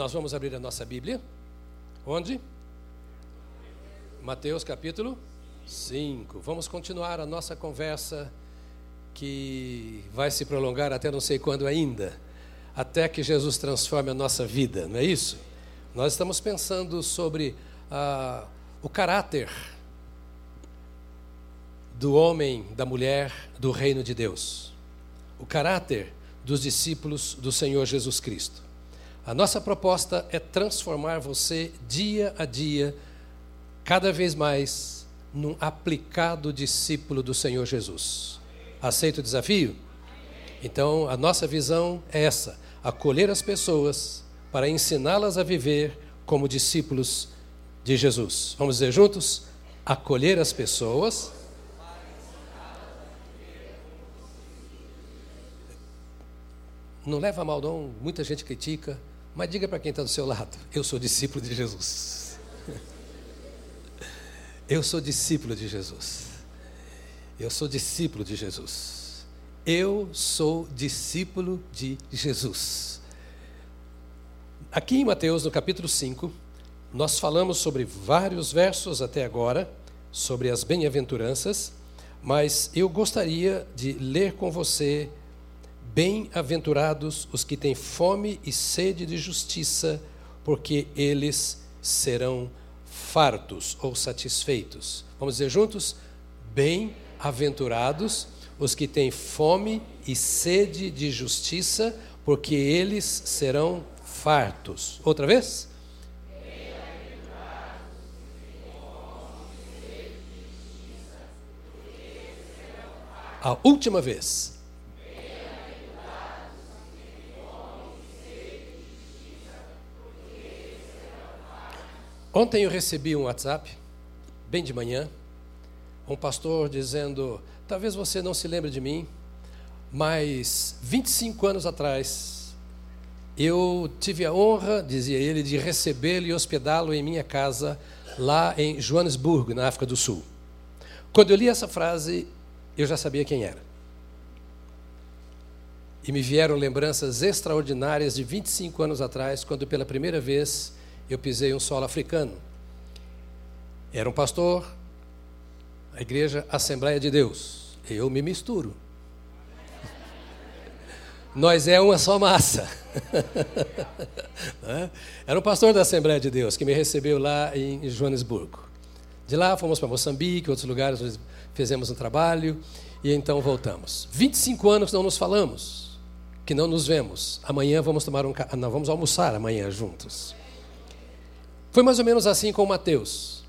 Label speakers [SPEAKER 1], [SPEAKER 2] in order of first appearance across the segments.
[SPEAKER 1] Nós vamos abrir a nossa Bíblia. Onde? Mateus capítulo 5. Vamos continuar a nossa conversa que vai se prolongar até não sei quando ainda, até que Jesus transforme a nossa vida, não é isso? Nós estamos pensando sobre ah, o caráter do homem, da mulher, do reino de Deus. O caráter dos discípulos do Senhor Jesus Cristo. A nossa proposta é transformar você dia a dia, cada vez mais, num aplicado discípulo do Senhor Jesus. Aceita o desafio? Então, a nossa visão é essa: acolher as pessoas para ensiná-las a viver como discípulos de Jesus. Vamos dizer juntos? Acolher as pessoas. Não leva mal, não. Muita gente critica. Mas diga para quem está do seu lado: eu sou discípulo de Jesus. Eu sou discípulo de Jesus. Eu sou discípulo de Jesus. Eu sou discípulo de Jesus. Aqui em Mateus, no capítulo 5, nós falamos sobre vários versos até agora, sobre as bem-aventuranças, mas eu gostaria de ler com você Bem-aventurados os que têm fome e sede de justiça, porque eles serão fartos ou satisfeitos. Vamos dizer juntos? Bem-aventurados os que têm fome e sede de justiça, porque eles serão fartos. Outra vez? A última vez. Ontem eu recebi um WhatsApp, bem de manhã, um pastor dizendo: talvez você não se lembre de mim, mas 25 anos atrás, eu tive a honra, dizia ele, de recebê-lo e hospedá-lo em minha casa, lá em Joanesburgo, na África do Sul. Quando eu li essa frase, eu já sabia quem era. E me vieram lembranças extraordinárias de 25 anos atrás, quando pela primeira vez eu pisei um solo africano. Era um pastor, a igreja Assembleia de Deus. Eu me misturo. Nós é uma só massa. Era um pastor da Assembleia de Deus que me recebeu lá em Joanesburgo. De lá fomos para Moçambique, outros lugares, fizemos um trabalho e então voltamos. 25 anos não nos falamos, que não nos vemos. Amanhã vamos tomar um, não, vamos almoçar amanhã juntos. Foi mais ou menos assim com Mateus.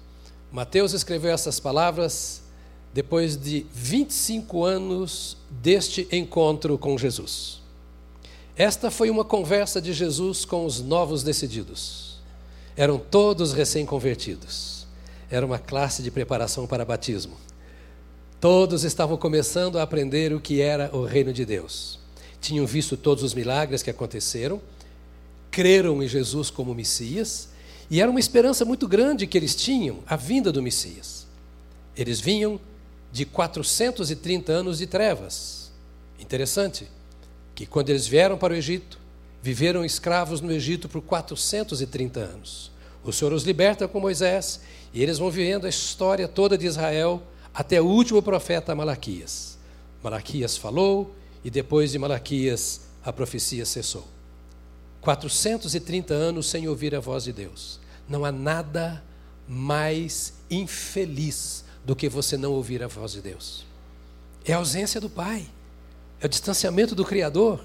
[SPEAKER 1] Mateus escreveu essas palavras depois de 25 anos deste encontro com Jesus. Esta foi uma conversa de Jesus com os novos decididos. Eram todos recém-convertidos. Era uma classe de preparação para batismo. Todos estavam começando a aprender o que era o reino de Deus. Tinham visto todos os milagres que aconteceram, creram em Jesus como Messias e era uma esperança muito grande que eles tinham, a vinda do Messias. Eles vinham de 430 anos de trevas. Interessante que quando eles vieram para o Egito, viveram escravos no Egito por 430 anos. O Senhor os liberta com Moisés e eles vão vivendo a história toda de Israel até o último profeta Malaquias. Malaquias falou e depois de Malaquias a profecia cessou. 430 anos sem ouvir a voz de Deus. Não há nada mais infeliz do que você não ouvir a voz de Deus. É a ausência do Pai, é o distanciamento do Criador,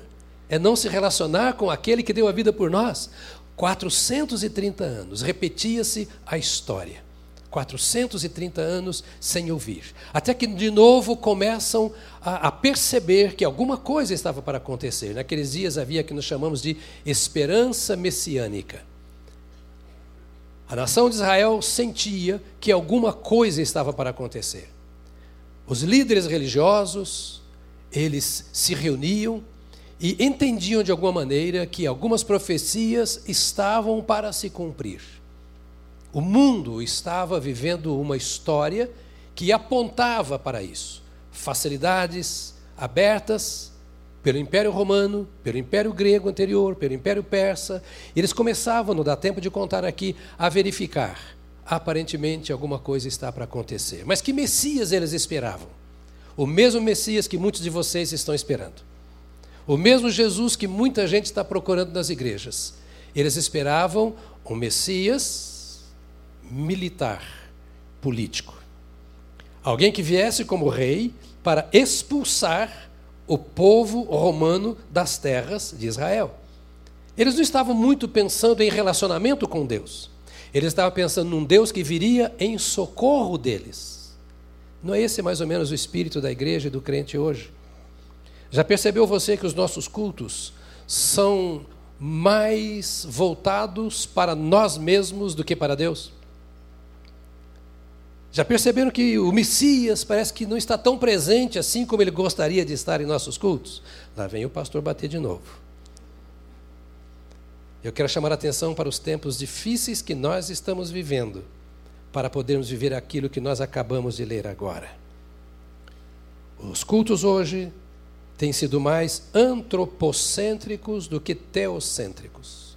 [SPEAKER 1] é não se relacionar com aquele que deu a vida por nós. 430 anos, repetia-se a história. 430 anos sem ouvir. Até que de novo começam a, a, perceber que alguma coisa estava para acontecer. Naqueles dias havia o que nós chamamos de esperança messiânica. A nação de Israel sentia que alguma coisa estava para acontecer. Os líderes religiosos, eles se reuniam e entendiam de alguma maneira que algumas profecias estavam para se cumprir. O mundo estava vivendo uma história que apontava para isso. Facilidades abertas, pelo Império Romano, pelo Império Grego anterior, pelo Império Persa. Eles começavam, não dá tempo de contar aqui, a verificar. Aparentemente alguma coisa está para acontecer. Mas que Messias eles esperavam? O mesmo Messias que muitos de vocês estão esperando. O mesmo Jesus que muita gente está procurando nas igrejas. Eles esperavam um Messias militar, político. Alguém que viesse como rei para expulsar o povo romano das terras de Israel. Eles não estavam muito pensando em relacionamento com Deus. Eles estavam pensando num Deus que viria em socorro deles. Não é esse mais ou menos o espírito da igreja e do crente hoje? Já percebeu você que os nossos cultos são mais voltados para nós mesmos do que para Deus? Já perceberam que o Messias parece que não está tão presente assim como ele gostaria de estar em nossos cultos? Lá vem o pastor bater de novo. Eu quero chamar a atenção para os tempos difíceis que nós estamos vivendo, para podermos viver aquilo que nós acabamos de ler agora. Os cultos hoje têm sido mais antropocêntricos do que teocêntricos,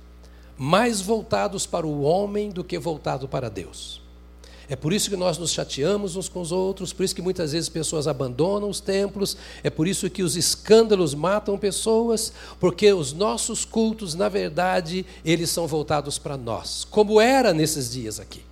[SPEAKER 1] mais voltados para o homem do que voltado para Deus. É por isso que nós nos chateamos uns com os outros, por isso que muitas vezes pessoas abandonam os templos, é por isso que os escândalos matam pessoas, porque os nossos cultos, na verdade, eles são voltados para nós, como era nesses dias aqui.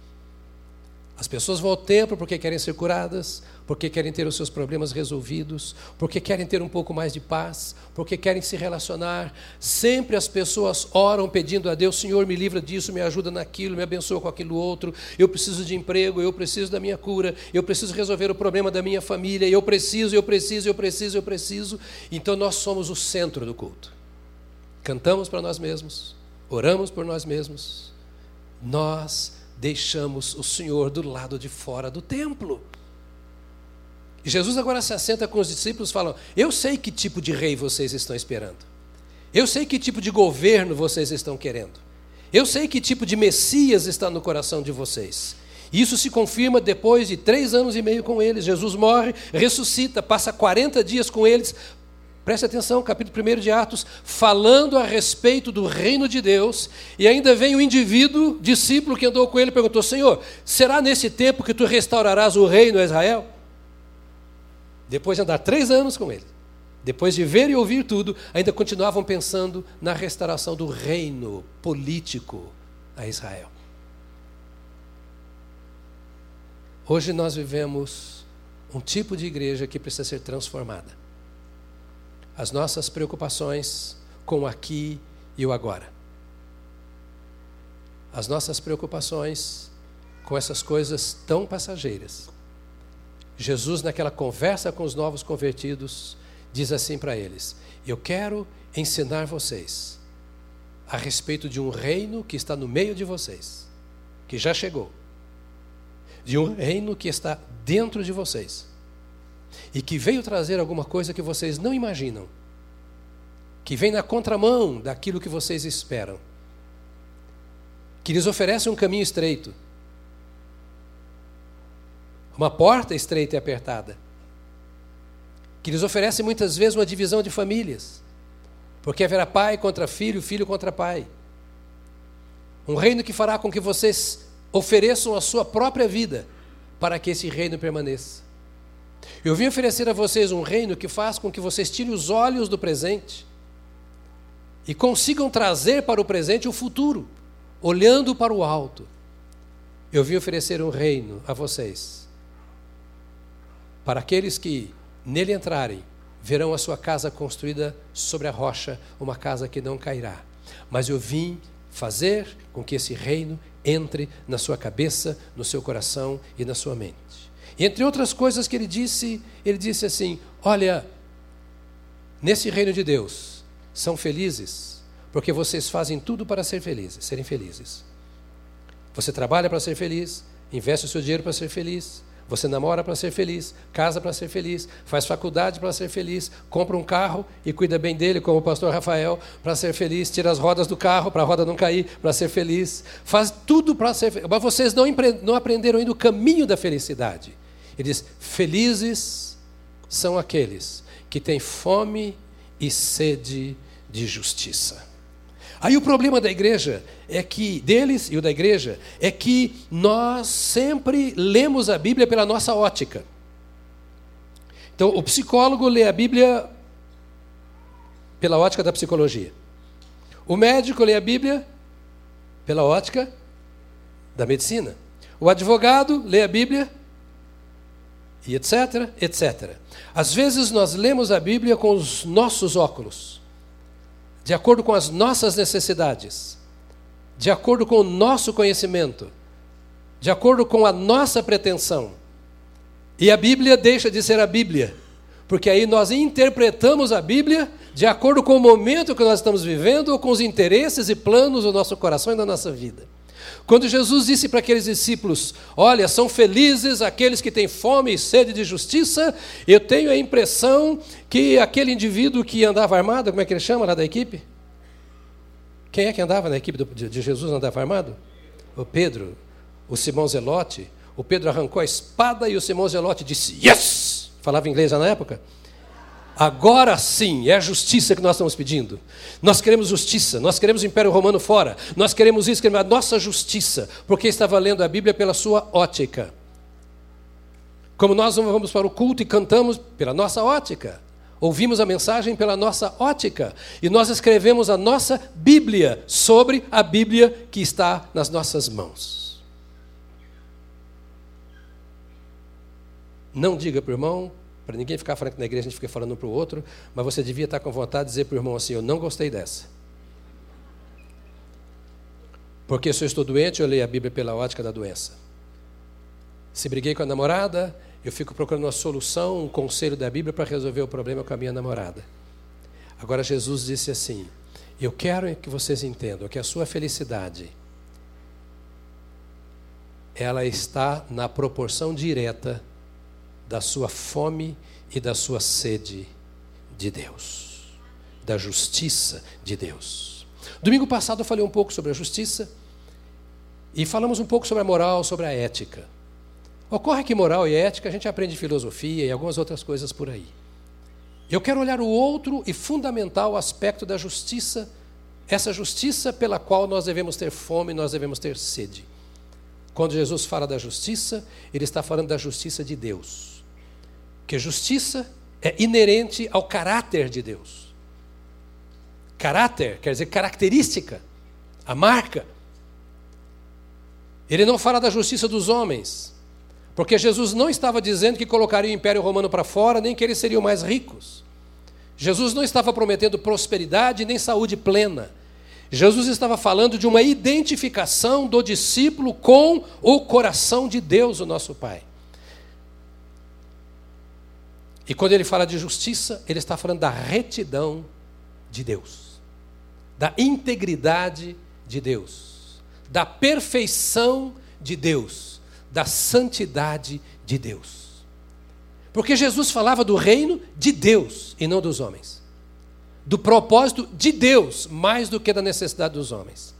[SPEAKER 1] As pessoas vão ao templo porque querem ser curadas, porque querem ter os seus problemas resolvidos, porque querem ter um pouco mais de paz, porque querem se relacionar. Sempre as pessoas oram pedindo a Deus: Senhor, me livra disso, me ajuda naquilo, me abençoa com aquilo outro. Eu preciso de emprego, eu preciso da minha cura, eu preciso resolver o problema da minha família, eu preciso, eu preciso, eu preciso, eu preciso. Então nós somos o centro do culto. Cantamos para nós mesmos, oramos por nós mesmos. Nós deixamos o Senhor do lado de fora do templo. Jesus agora se assenta com os discípulos e fala: Eu sei que tipo de rei vocês estão esperando. Eu sei que tipo de governo vocês estão querendo. Eu sei que tipo de Messias está no coração de vocês. Isso se confirma depois de três anos e meio com eles. Jesus morre, ressuscita, passa 40 dias com eles, Preste atenção, capítulo 1 de Atos, falando a respeito do reino de Deus, e ainda vem o indivíduo, discípulo que andou com ele, perguntou: Senhor, será nesse tempo que tu restaurarás o reino a Israel? Depois de andar três anos com ele, depois de ver e ouvir tudo, ainda continuavam pensando na restauração do reino político a Israel. Hoje nós vivemos um tipo de igreja que precisa ser transformada as nossas preocupações com o aqui e o agora. As nossas preocupações com essas coisas tão passageiras. Jesus, naquela conversa com os novos convertidos, diz assim para eles: Eu quero ensinar vocês a respeito de um reino que está no meio de vocês, que já chegou, de um reino que está dentro de vocês e que veio trazer alguma coisa que vocês não imaginam, que vem na contramão daquilo que vocês esperam, que lhes oferece um caminho estreito, uma porta estreita e apertada, que lhes oferece muitas vezes uma divisão de famílias, porque haverá pai contra filho, filho contra pai. Um reino que fará com que vocês ofereçam a sua própria vida para que esse reino permaneça. Eu vim oferecer a vocês um reino que faz com que vocês tirem os olhos do presente e consigam trazer para o presente o futuro, olhando para o alto. Eu vim oferecer um reino a vocês. Para aqueles que nele entrarem, verão a sua casa construída sobre a rocha, uma casa que não cairá. Mas eu vim fazer com que esse reino entre na sua cabeça, no seu coração e na sua mente. E entre outras coisas que ele disse, ele disse assim: Olha, nesse reino de Deus, são felizes, porque vocês fazem tudo para ser felizes, serem felizes. Você trabalha para ser feliz, investe o seu dinheiro para ser feliz, você namora para ser feliz, casa para ser feliz, faz faculdade para ser feliz, compra um carro e cuida bem dele, como o pastor Rafael, para ser feliz, tira as rodas do carro para a roda não cair, para ser feliz, faz tudo para ser feliz. Mas vocês não, não aprenderam ainda o caminho da felicidade. Ele diz: Felizes são aqueles que têm fome e sede de justiça. Aí o problema da igreja é que, deles e o da igreja, é que nós sempre lemos a Bíblia pela nossa ótica. Então, o psicólogo lê a Bíblia pela ótica da psicologia. O médico lê a Bíblia pela ótica da medicina. O advogado lê a Bíblia e etc, etc. Às vezes nós lemos a Bíblia com os nossos óculos, de acordo com as nossas necessidades, de acordo com o nosso conhecimento, de acordo com a nossa pretensão. E a Bíblia deixa de ser a Bíblia, porque aí nós interpretamos a Bíblia de acordo com o momento que nós estamos vivendo ou com os interesses e planos do nosso coração e da nossa vida. Quando Jesus disse para aqueles discípulos: Olha, são felizes aqueles que têm fome e sede de justiça, eu tenho a impressão que aquele indivíduo que andava armado, como é que ele chama lá da equipe? Quem é que andava na equipe de Jesus andava armado? O Pedro, o Simão Zelote. O Pedro arrancou a espada e o Simão Zelote disse: Yes! Falava inglês na época? Agora sim, é a justiça que nós estamos pedindo. Nós queremos justiça, nós queremos o Império Romano fora, nós queremos isso, queremos a nossa justiça, porque estava lendo a Bíblia pela sua ótica. Como nós vamos para o culto e cantamos pela nossa ótica, ouvimos a mensagem pela nossa ótica, e nós escrevemos a nossa Bíblia sobre a Bíblia que está nas nossas mãos. Não diga para o irmão, para ninguém ficar que na igreja a gente fica falando um para o outro, mas você devia estar com vontade de dizer para o irmão assim: Eu não gostei dessa. Porque se eu estou doente, eu leio a Bíblia pela ótica da doença. Se briguei com a namorada, eu fico procurando uma solução, um conselho da Bíblia para resolver o problema com a minha namorada. Agora, Jesus disse assim: Eu quero que vocês entendam que a sua felicidade ela está na proporção direta da sua fome e da sua sede de Deus, da justiça de Deus. Domingo passado eu falei um pouco sobre a justiça e falamos um pouco sobre a moral, sobre a ética. Ocorre que moral e ética a gente aprende filosofia e algumas outras coisas por aí. Eu quero olhar o outro e fundamental aspecto da justiça, essa justiça pela qual nós devemos ter fome, nós devemos ter sede. Quando Jesus fala da justiça, ele está falando da justiça de Deus. Que justiça é inerente ao caráter de Deus. Caráter quer dizer característica, a marca. Ele não fala da justiça dos homens, porque Jesus não estava dizendo que colocaria o Império Romano para fora, nem que eles seriam mais ricos. Jesus não estava prometendo prosperidade nem saúde plena. Jesus estava falando de uma identificação do discípulo com o coração de Deus, o nosso Pai. E quando ele fala de justiça, ele está falando da retidão de Deus, da integridade de Deus, da perfeição de Deus, da santidade de Deus. Porque Jesus falava do reino de Deus e não dos homens. Do propósito de Deus, mais do que da necessidade dos homens.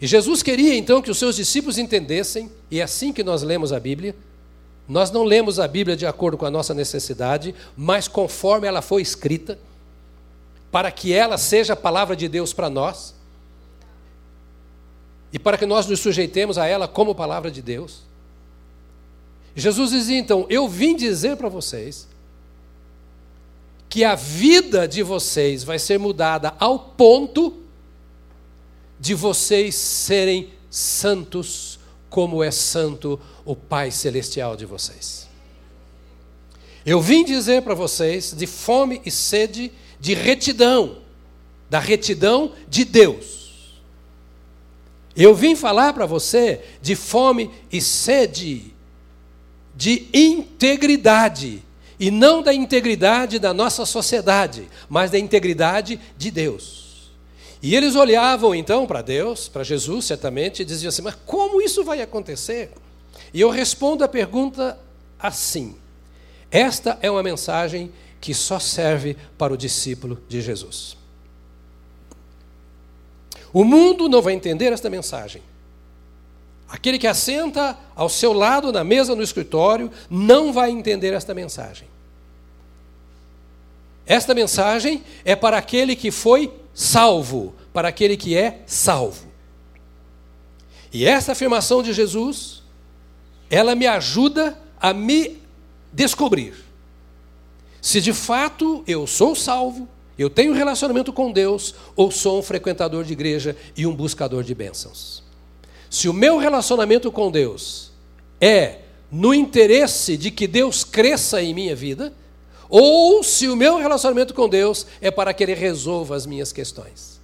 [SPEAKER 1] E Jesus queria então que os seus discípulos entendessem, e é assim que nós lemos a Bíblia, nós não lemos a Bíblia de acordo com a nossa necessidade, mas conforme ela foi escrita, para que ela seja a palavra de Deus para nós, e para que nós nos sujeitemos a ela como palavra de Deus. Jesus dizia então: Eu vim dizer para vocês que a vida de vocês vai ser mudada ao ponto de vocês serem santos como é santo o Pai Celestial de vocês. Eu vim dizer para vocês de fome e sede de retidão, da retidão de Deus. Eu vim falar para você de fome e sede de integridade, e não da integridade da nossa sociedade, mas da integridade de Deus. E eles olhavam então para Deus, para Jesus, certamente, e diziam assim: Mas como isso vai acontecer? E eu respondo a pergunta assim: Esta é uma mensagem que só serve para o discípulo de Jesus. O mundo não vai entender esta mensagem. Aquele que assenta ao seu lado na mesa no escritório não vai entender esta mensagem. Esta mensagem é para aquele que foi salvo, para aquele que é salvo. E essa afirmação de Jesus, ela me ajuda a me descobrir se de fato eu sou salvo, eu tenho relacionamento com Deus, ou sou um frequentador de igreja e um buscador de bênçãos. Se o meu relacionamento com Deus é no interesse de que Deus cresça em minha vida, ou se o meu relacionamento com Deus é para que Ele resolva as minhas questões.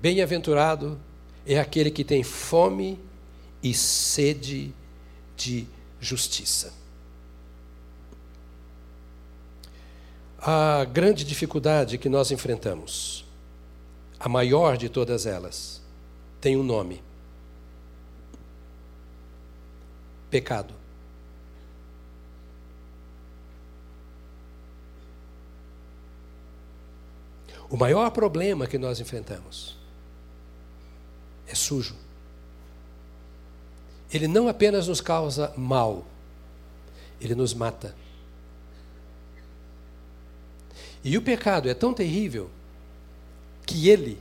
[SPEAKER 1] Bem-aventurado é aquele que tem fome e sede de justiça. A grande dificuldade que nós enfrentamos, a maior de todas elas, tem um nome: pecado. O maior problema que nós enfrentamos é sujo ele não apenas nos causa mal, ele nos mata. E o pecado é tão terrível que ele,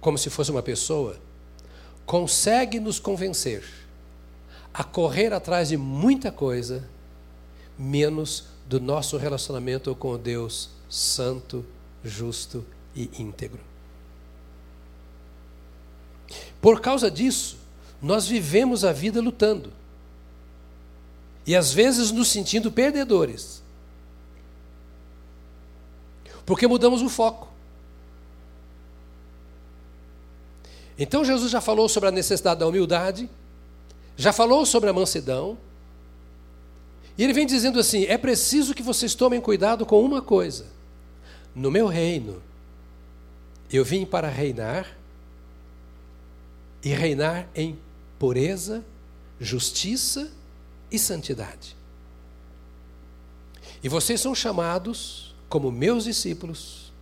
[SPEAKER 1] como se fosse uma pessoa, consegue nos convencer a correr atrás de muita coisa, menos do nosso relacionamento com o Deus Santo, Justo e íntegro. Por causa disso, nós vivemos a vida lutando. E às vezes nos sentindo perdedores. Porque mudamos o foco. Então Jesus já falou sobre a necessidade da humildade, já falou sobre a mansidão. E ele vem dizendo assim: é preciso que vocês tomem cuidado com uma coisa. No meu reino, eu vim para reinar e reinar em pureza, justiça e santidade. E vocês são chamados como meus discípulos,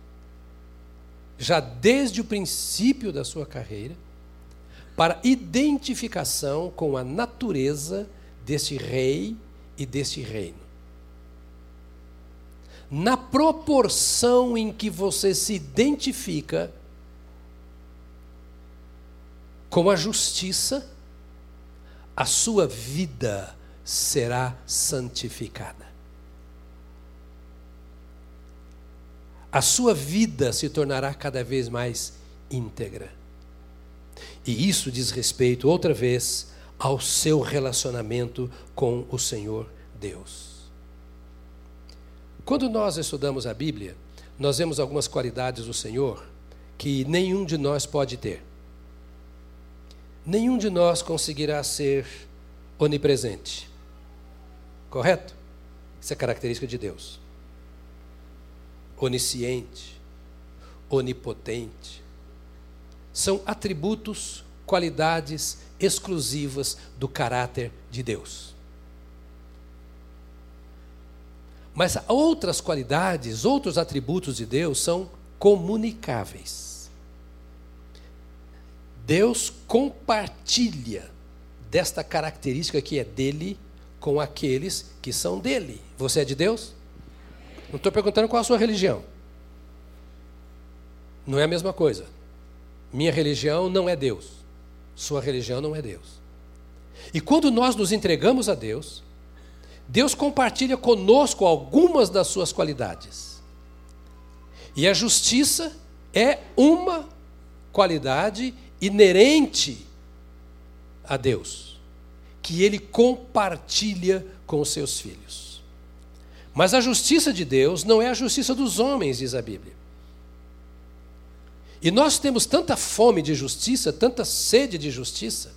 [SPEAKER 1] já desde o princípio da sua carreira, para identificação com a natureza deste rei e deste reino. Na proporção em que você se identifica com a justiça, a sua vida será santificada. A sua vida se tornará cada vez mais íntegra. E isso diz respeito, outra vez, ao seu relacionamento com o Senhor Deus. Quando nós estudamos a Bíblia, nós vemos algumas qualidades do Senhor que nenhum de nós pode ter nenhum de nós conseguirá ser onipresente. Correto? Isso é característica de Deus. Onisciente, onipotente. São atributos, qualidades exclusivas do caráter de Deus. Mas outras qualidades, outros atributos de Deus são comunicáveis. Deus compartilha desta característica que é dele com aqueles que são dele. Você é de Deus? Não estou perguntando qual a sua religião. Não é a mesma coisa. Minha religião não é Deus. Sua religião não é Deus. E quando nós nos entregamos a Deus, Deus compartilha conosco algumas das suas qualidades. E a justiça é uma qualidade inerente a Deus, que ele compartilha com os seus filhos. Mas a justiça de Deus não é a justiça dos homens, diz a Bíblia. E nós temos tanta fome de justiça, tanta sede de justiça,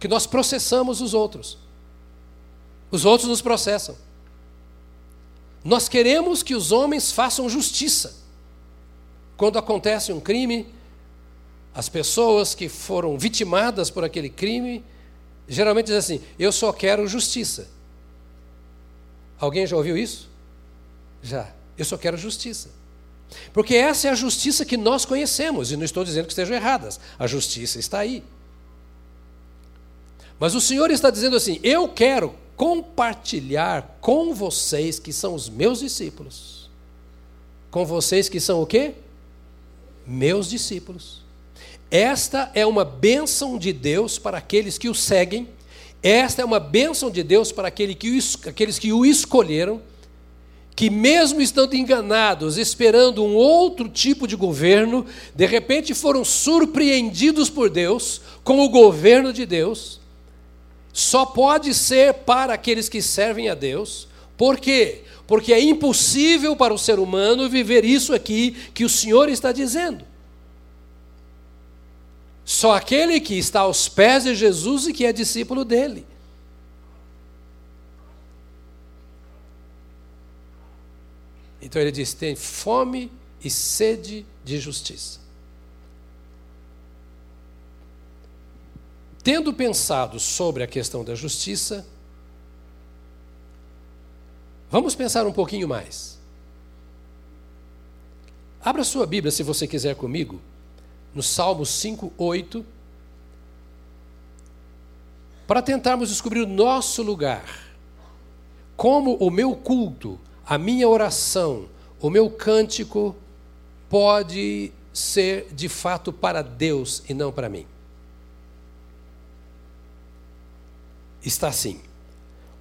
[SPEAKER 1] que nós processamos os outros. Os outros nos processam. Nós queremos que os homens façam justiça. Quando acontece um crime, as pessoas que foram vitimadas por aquele crime geralmente dizem assim: eu só quero justiça. Alguém já ouviu isso? Já. Eu só quero justiça. Porque essa é a justiça que nós conhecemos, e não estou dizendo que estejam erradas, a justiça está aí. Mas o Senhor está dizendo assim: eu quero compartilhar com vocês que são os meus discípulos. Com vocês que são o quê? Meus discípulos. Esta é uma bênção de Deus para aqueles que o seguem. Esta é uma bênção de Deus para aquele que o, aqueles que o escolheram, que, mesmo estando enganados, esperando um outro tipo de governo, de repente foram surpreendidos por Deus com o governo de Deus só pode ser para aqueles que servem a Deus. Por quê? Porque é impossível para o ser humano viver isso aqui que o Senhor está dizendo. Só aquele que está aos pés de Jesus e que é discípulo dele. Então ele diz: tem fome e sede de justiça. Tendo pensado sobre a questão da justiça, vamos pensar um pouquinho mais. Abra sua Bíblia, se você quiser comigo, no Salmo 5, 8, para tentarmos descobrir o nosso lugar. Como o meu culto, a minha oração, o meu cântico pode ser de fato para Deus e não para mim. está assim: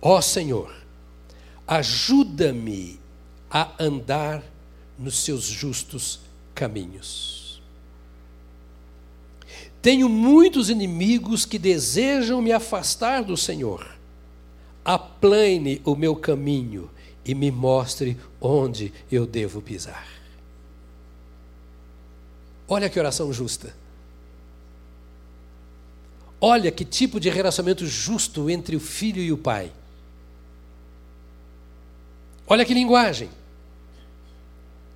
[SPEAKER 1] Ó Senhor, ajuda-me a andar nos seus justos caminhos. Tenho muitos inimigos que desejam me afastar do Senhor. Aplane o meu caminho e me mostre onde eu devo pisar. Olha que oração justa. Olha que tipo de relacionamento justo entre o filho e o pai. Olha que linguagem.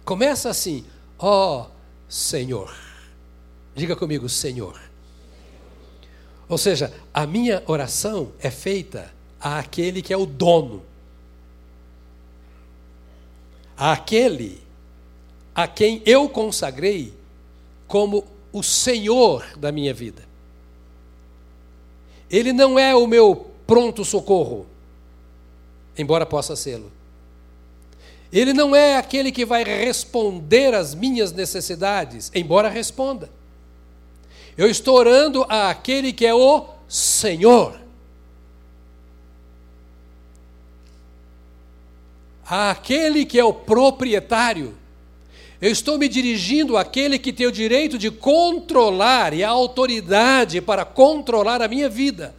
[SPEAKER 1] Começa assim: ó oh, Senhor. Diga comigo, Senhor. Ou seja, a minha oração é feita àquele que é o dono, àquele a quem eu consagrei como o Senhor da minha vida. Ele não é o meu pronto socorro, embora possa sê-lo. Ele não é aquele que vai responder às minhas necessidades, embora responda. Eu estou orando àquele que é o Senhor. Àquele que é o proprietário. Eu estou me dirigindo àquele que tem o direito de controlar e a autoridade para controlar a minha vida.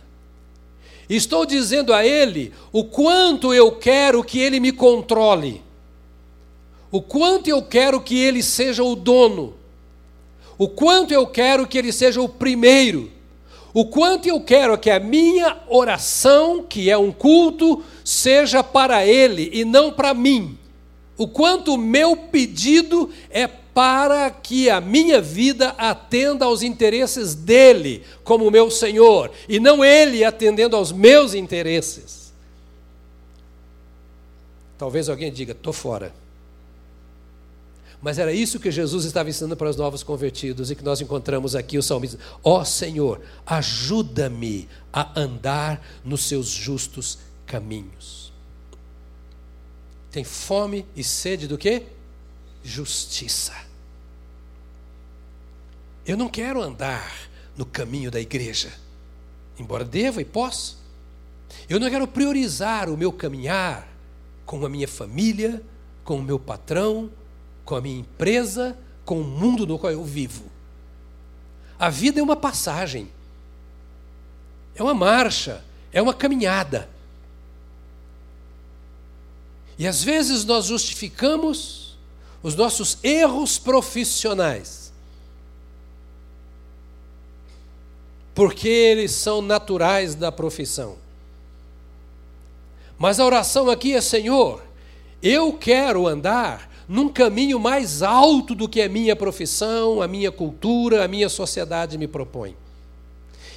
[SPEAKER 1] Estou dizendo a ele o quanto eu quero que ele me controle, o quanto eu quero que ele seja o dono, o quanto eu quero que ele seja o primeiro, o quanto eu quero que a minha oração, que é um culto, seja para ele e não para mim o quanto o meu pedido é para que a minha vida atenda aos interesses dele, como meu Senhor, e não ele atendendo aos meus interesses. Talvez alguém diga, estou fora. Mas era isso que Jesus estava ensinando para os novos convertidos e que nós encontramos aqui o salmista. Ó oh, Senhor, ajuda-me a andar nos seus justos caminhos tem fome e sede do que? Justiça. Eu não quero andar no caminho da igreja, embora deva e possa. Eu não quero priorizar o meu caminhar com a minha família, com o meu patrão, com a minha empresa, com o mundo no qual eu vivo. A vida é uma passagem, é uma marcha, é uma caminhada. E às vezes nós justificamos os nossos erros profissionais, porque eles são naturais da profissão. Mas a oração aqui é: Senhor, eu quero andar num caminho mais alto do que a minha profissão, a minha cultura, a minha sociedade me propõe.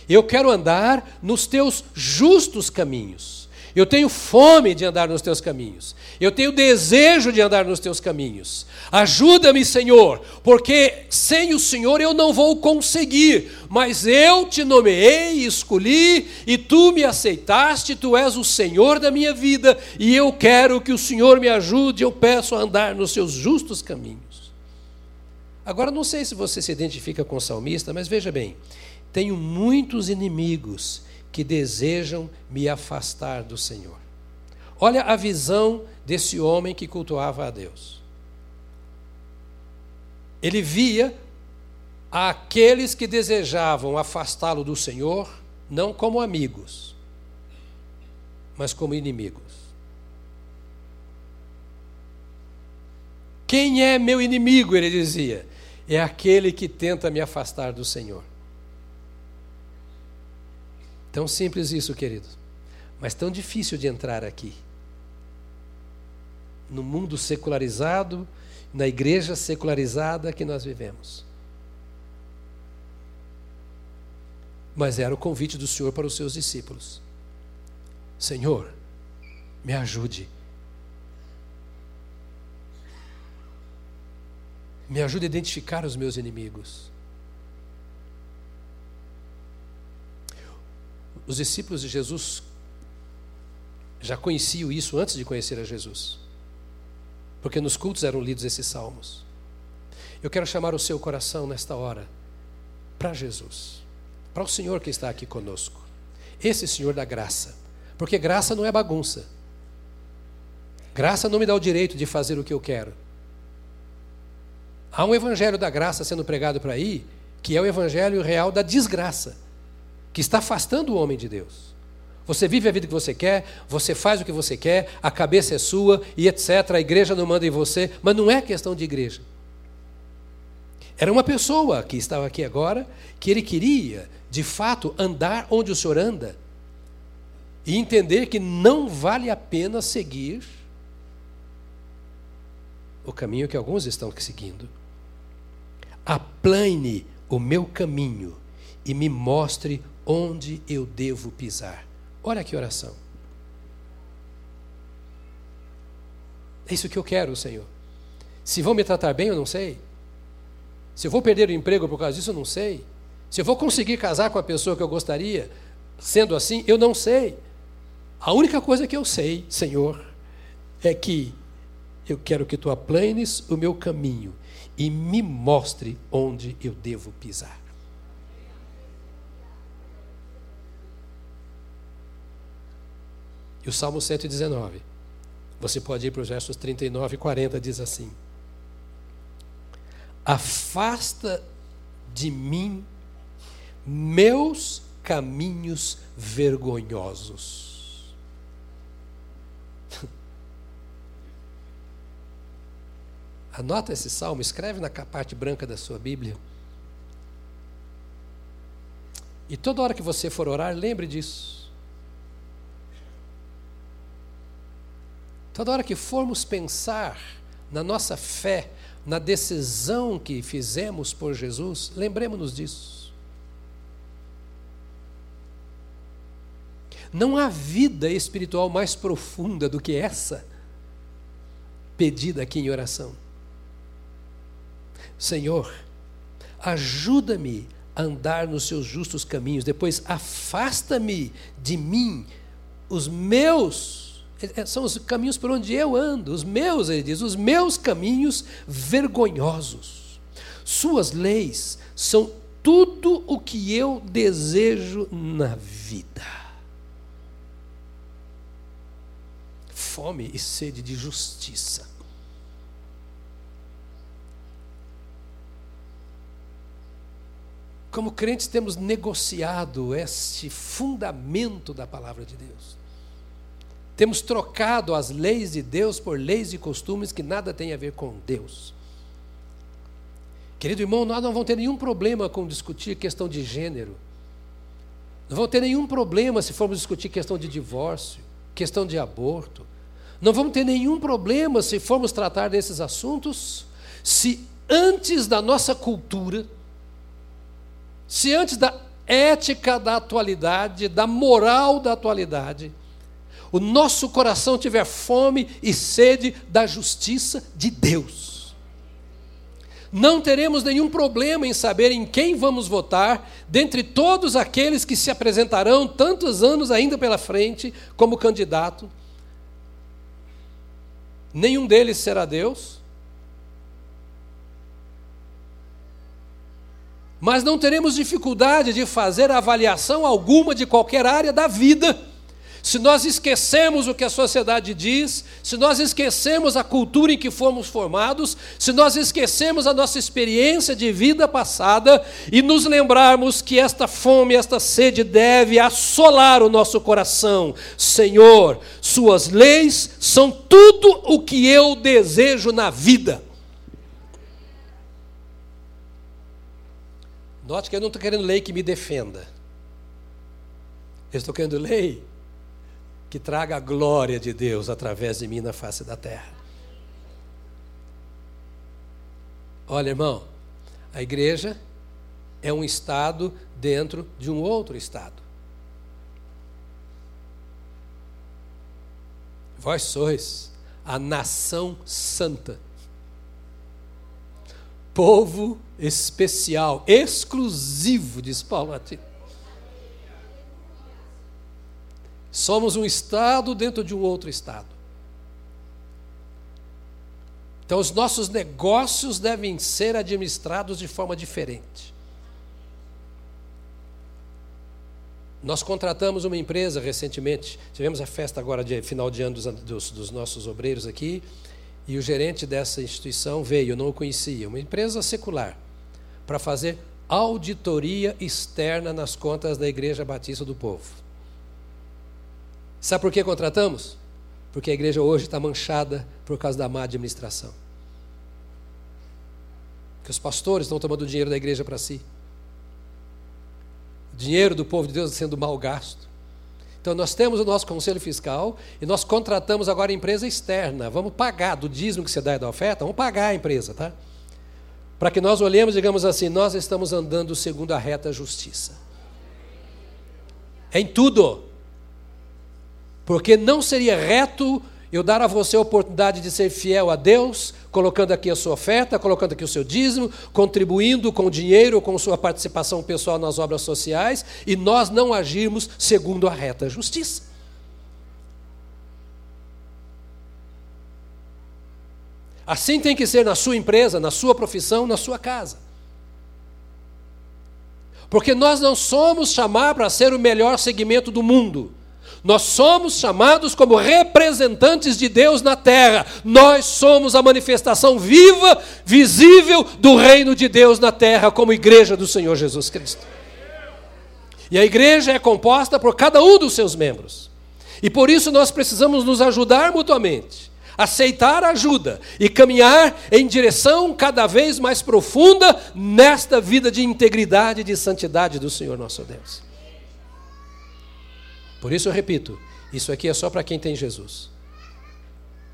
[SPEAKER 1] Eu quero andar nos teus justos caminhos. Eu tenho fome de andar nos teus caminhos. Eu tenho desejo de andar nos teus caminhos. Ajuda-me, Senhor, porque sem o Senhor eu não vou conseguir. Mas eu te nomeei, escolhi e tu me aceitaste. Tu és o Senhor da minha vida e eu quero que o Senhor me ajude. Eu peço a andar nos seus justos caminhos. Agora, não sei se você se identifica com o salmista, mas veja bem: tenho muitos inimigos que desejam me afastar do Senhor. Olha a visão desse homem que cultuava a Deus. Ele via aqueles que desejavam afastá-lo do Senhor, não como amigos, mas como inimigos. Quem é meu inimigo? Ele dizia. É aquele que tenta me afastar do Senhor. Tão simples isso, querido, mas tão difícil de entrar aqui. No mundo secularizado, na igreja secularizada que nós vivemos. Mas era o convite do Senhor para os seus discípulos: Senhor, me ajude. Me ajude a identificar os meus inimigos. Os discípulos de Jesus já conheciam isso antes de conhecer a Jesus, porque nos cultos eram lidos esses salmos. Eu quero chamar o seu coração nesta hora para Jesus, para o Senhor que está aqui conosco, esse Senhor da graça, porque graça não é bagunça, graça não me dá o direito de fazer o que eu quero. Há um evangelho da graça sendo pregado por aí, que é o evangelho real da desgraça que está afastando o homem de Deus. Você vive a vida que você quer, você faz o que você quer, a cabeça é sua e etc. A igreja não manda em você, mas não é questão de igreja. Era uma pessoa que estava aqui agora, que ele queria, de fato, andar onde o Senhor anda e entender que não vale a pena seguir o caminho que alguns estão seguindo. Aplane o meu caminho e me mostre onde eu devo pisar. Olha que oração. É isso que eu quero, Senhor. Se vão me tratar bem, eu não sei. Se eu vou perder o emprego por causa disso, eu não sei. Se eu vou conseguir casar com a pessoa que eu gostaria, sendo assim, eu não sei. A única coisa que eu sei, Senhor, é que eu quero que tu aplanes o meu caminho e me mostre onde eu devo pisar. O Salmo 119, você pode ir para os versos 39 e 40, diz assim: Afasta de mim meus caminhos vergonhosos. Anota esse salmo, escreve na parte branca da sua Bíblia. E toda hora que você for orar, lembre disso. Toda hora que formos pensar na nossa fé, na decisão que fizemos por Jesus, lembremos-nos disso. Não há vida espiritual mais profunda do que essa pedida aqui em oração. Senhor, ajuda-me a andar nos seus justos caminhos, depois afasta-me de mim os meus são os caminhos por onde eu ando, os meus, ele diz, os meus caminhos vergonhosos. Suas leis são tudo o que eu desejo na vida. Fome e sede de justiça. Como crentes, temos negociado este fundamento da palavra de Deus. Temos trocado as leis de Deus por leis e costumes que nada têm a ver com Deus. Querido irmão, nós não vamos ter nenhum problema com discutir questão de gênero. Não vamos ter nenhum problema se formos discutir questão de divórcio, questão de aborto. Não vamos ter nenhum problema se formos tratar desses assuntos, se antes da nossa cultura, se antes da ética da atualidade, da moral da atualidade, o nosso coração tiver fome e sede da justiça de Deus. Não teremos nenhum problema em saber em quem vamos votar, dentre todos aqueles que se apresentarão tantos anos ainda pela frente como candidato. Nenhum deles será Deus, mas não teremos dificuldade de fazer avaliação alguma de qualquer área da vida. Se nós esquecemos o que a sociedade diz, se nós esquecemos a cultura em que fomos formados, se nós esquecemos a nossa experiência de vida passada e nos lembrarmos que esta fome, esta sede deve assolar o nosso coração. Senhor, Suas leis são tudo o que eu desejo na vida. Note que eu não estou querendo lei que me defenda. Eu estou querendo lei que traga a glória de Deus através de mim na face da terra. Olha, irmão, a igreja é um estado dentro de um outro estado. Vós sois a nação santa povo especial, exclusivo, diz Paulo a ti. Somos um estado dentro de um outro estado. Então, os nossos negócios devem ser administrados de forma diferente. Nós contratamos uma empresa recentemente, tivemos a festa agora de final de ano dos, dos, dos nossos obreiros aqui, e o gerente dessa instituição veio, eu não o conhecia, uma empresa secular, para fazer auditoria externa nas contas da Igreja Batista do Povo. Sabe por que contratamos? Porque a igreja hoje está manchada por causa da má administração. Que os pastores estão tomando o dinheiro da igreja para si. O dinheiro do povo de Deus sendo mal gasto. Então nós temos o nosso conselho fiscal e nós contratamos agora a empresa externa. Vamos pagar do dízimo que você dá e da oferta, vamos pagar a empresa, tá? Para que nós olhemos, digamos assim, nós estamos andando segundo a reta justiça. Em tudo. Porque não seria reto eu dar a você a oportunidade de ser fiel a Deus, colocando aqui a sua oferta, colocando aqui o seu dízimo, contribuindo com dinheiro, com sua participação pessoal nas obras sociais, e nós não agirmos segundo a reta justiça. Assim tem que ser na sua empresa, na sua profissão, na sua casa. Porque nós não somos chamados para ser o melhor segmento do mundo. Nós somos chamados como representantes de Deus na terra. Nós somos a manifestação viva, visível do reino de Deus na terra, como igreja do Senhor Jesus Cristo. E a igreja é composta por cada um dos seus membros. E por isso nós precisamos nos ajudar mutuamente, aceitar ajuda e caminhar em direção cada vez mais profunda nesta vida de integridade e de santidade do Senhor nosso Deus. Por isso eu repito: isso aqui é só para quem tem Jesus.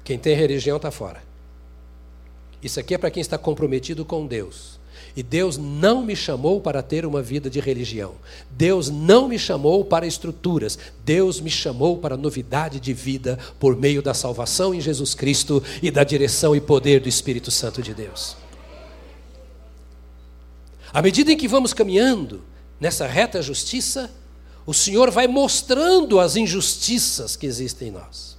[SPEAKER 1] Quem tem religião está fora. Isso aqui é para quem está comprometido com Deus. E Deus não me chamou para ter uma vida de religião. Deus não me chamou para estruturas. Deus me chamou para novidade de vida por meio da salvação em Jesus Cristo e da direção e poder do Espírito Santo de Deus. À medida em que vamos caminhando nessa reta justiça, o Senhor vai mostrando as injustiças que existem em nós.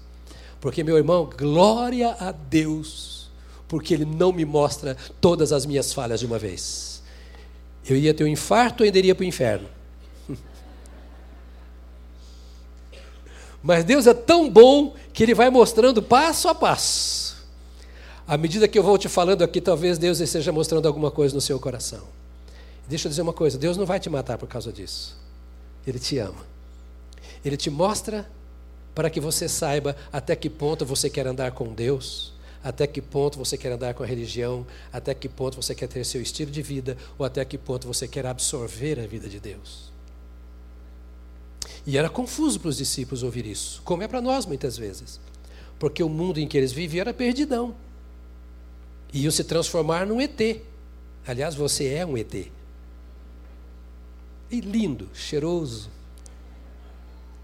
[SPEAKER 1] Porque, meu irmão, glória a Deus, porque Ele não me mostra todas as minhas falhas de uma vez. Eu ia ter um infarto ainda iria para o inferno. Mas Deus é tão bom que Ele vai mostrando passo a passo. À medida que eu vou te falando aqui, talvez Deus esteja mostrando alguma coisa no seu coração. Deixa eu dizer uma coisa: Deus não vai te matar por causa disso. Ele te ama. Ele te mostra para que você saiba até que ponto você quer andar com Deus, até que ponto você quer andar com a religião, até que ponto você quer ter seu estilo de vida, ou até que ponto você quer absorver a vida de Deus. E era confuso para os discípulos ouvir isso, como é para nós muitas vezes, porque o mundo em que eles viviam era perdidão. Iam se transformar num ET. Aliás, você é um ET. E lindo, cheiroso,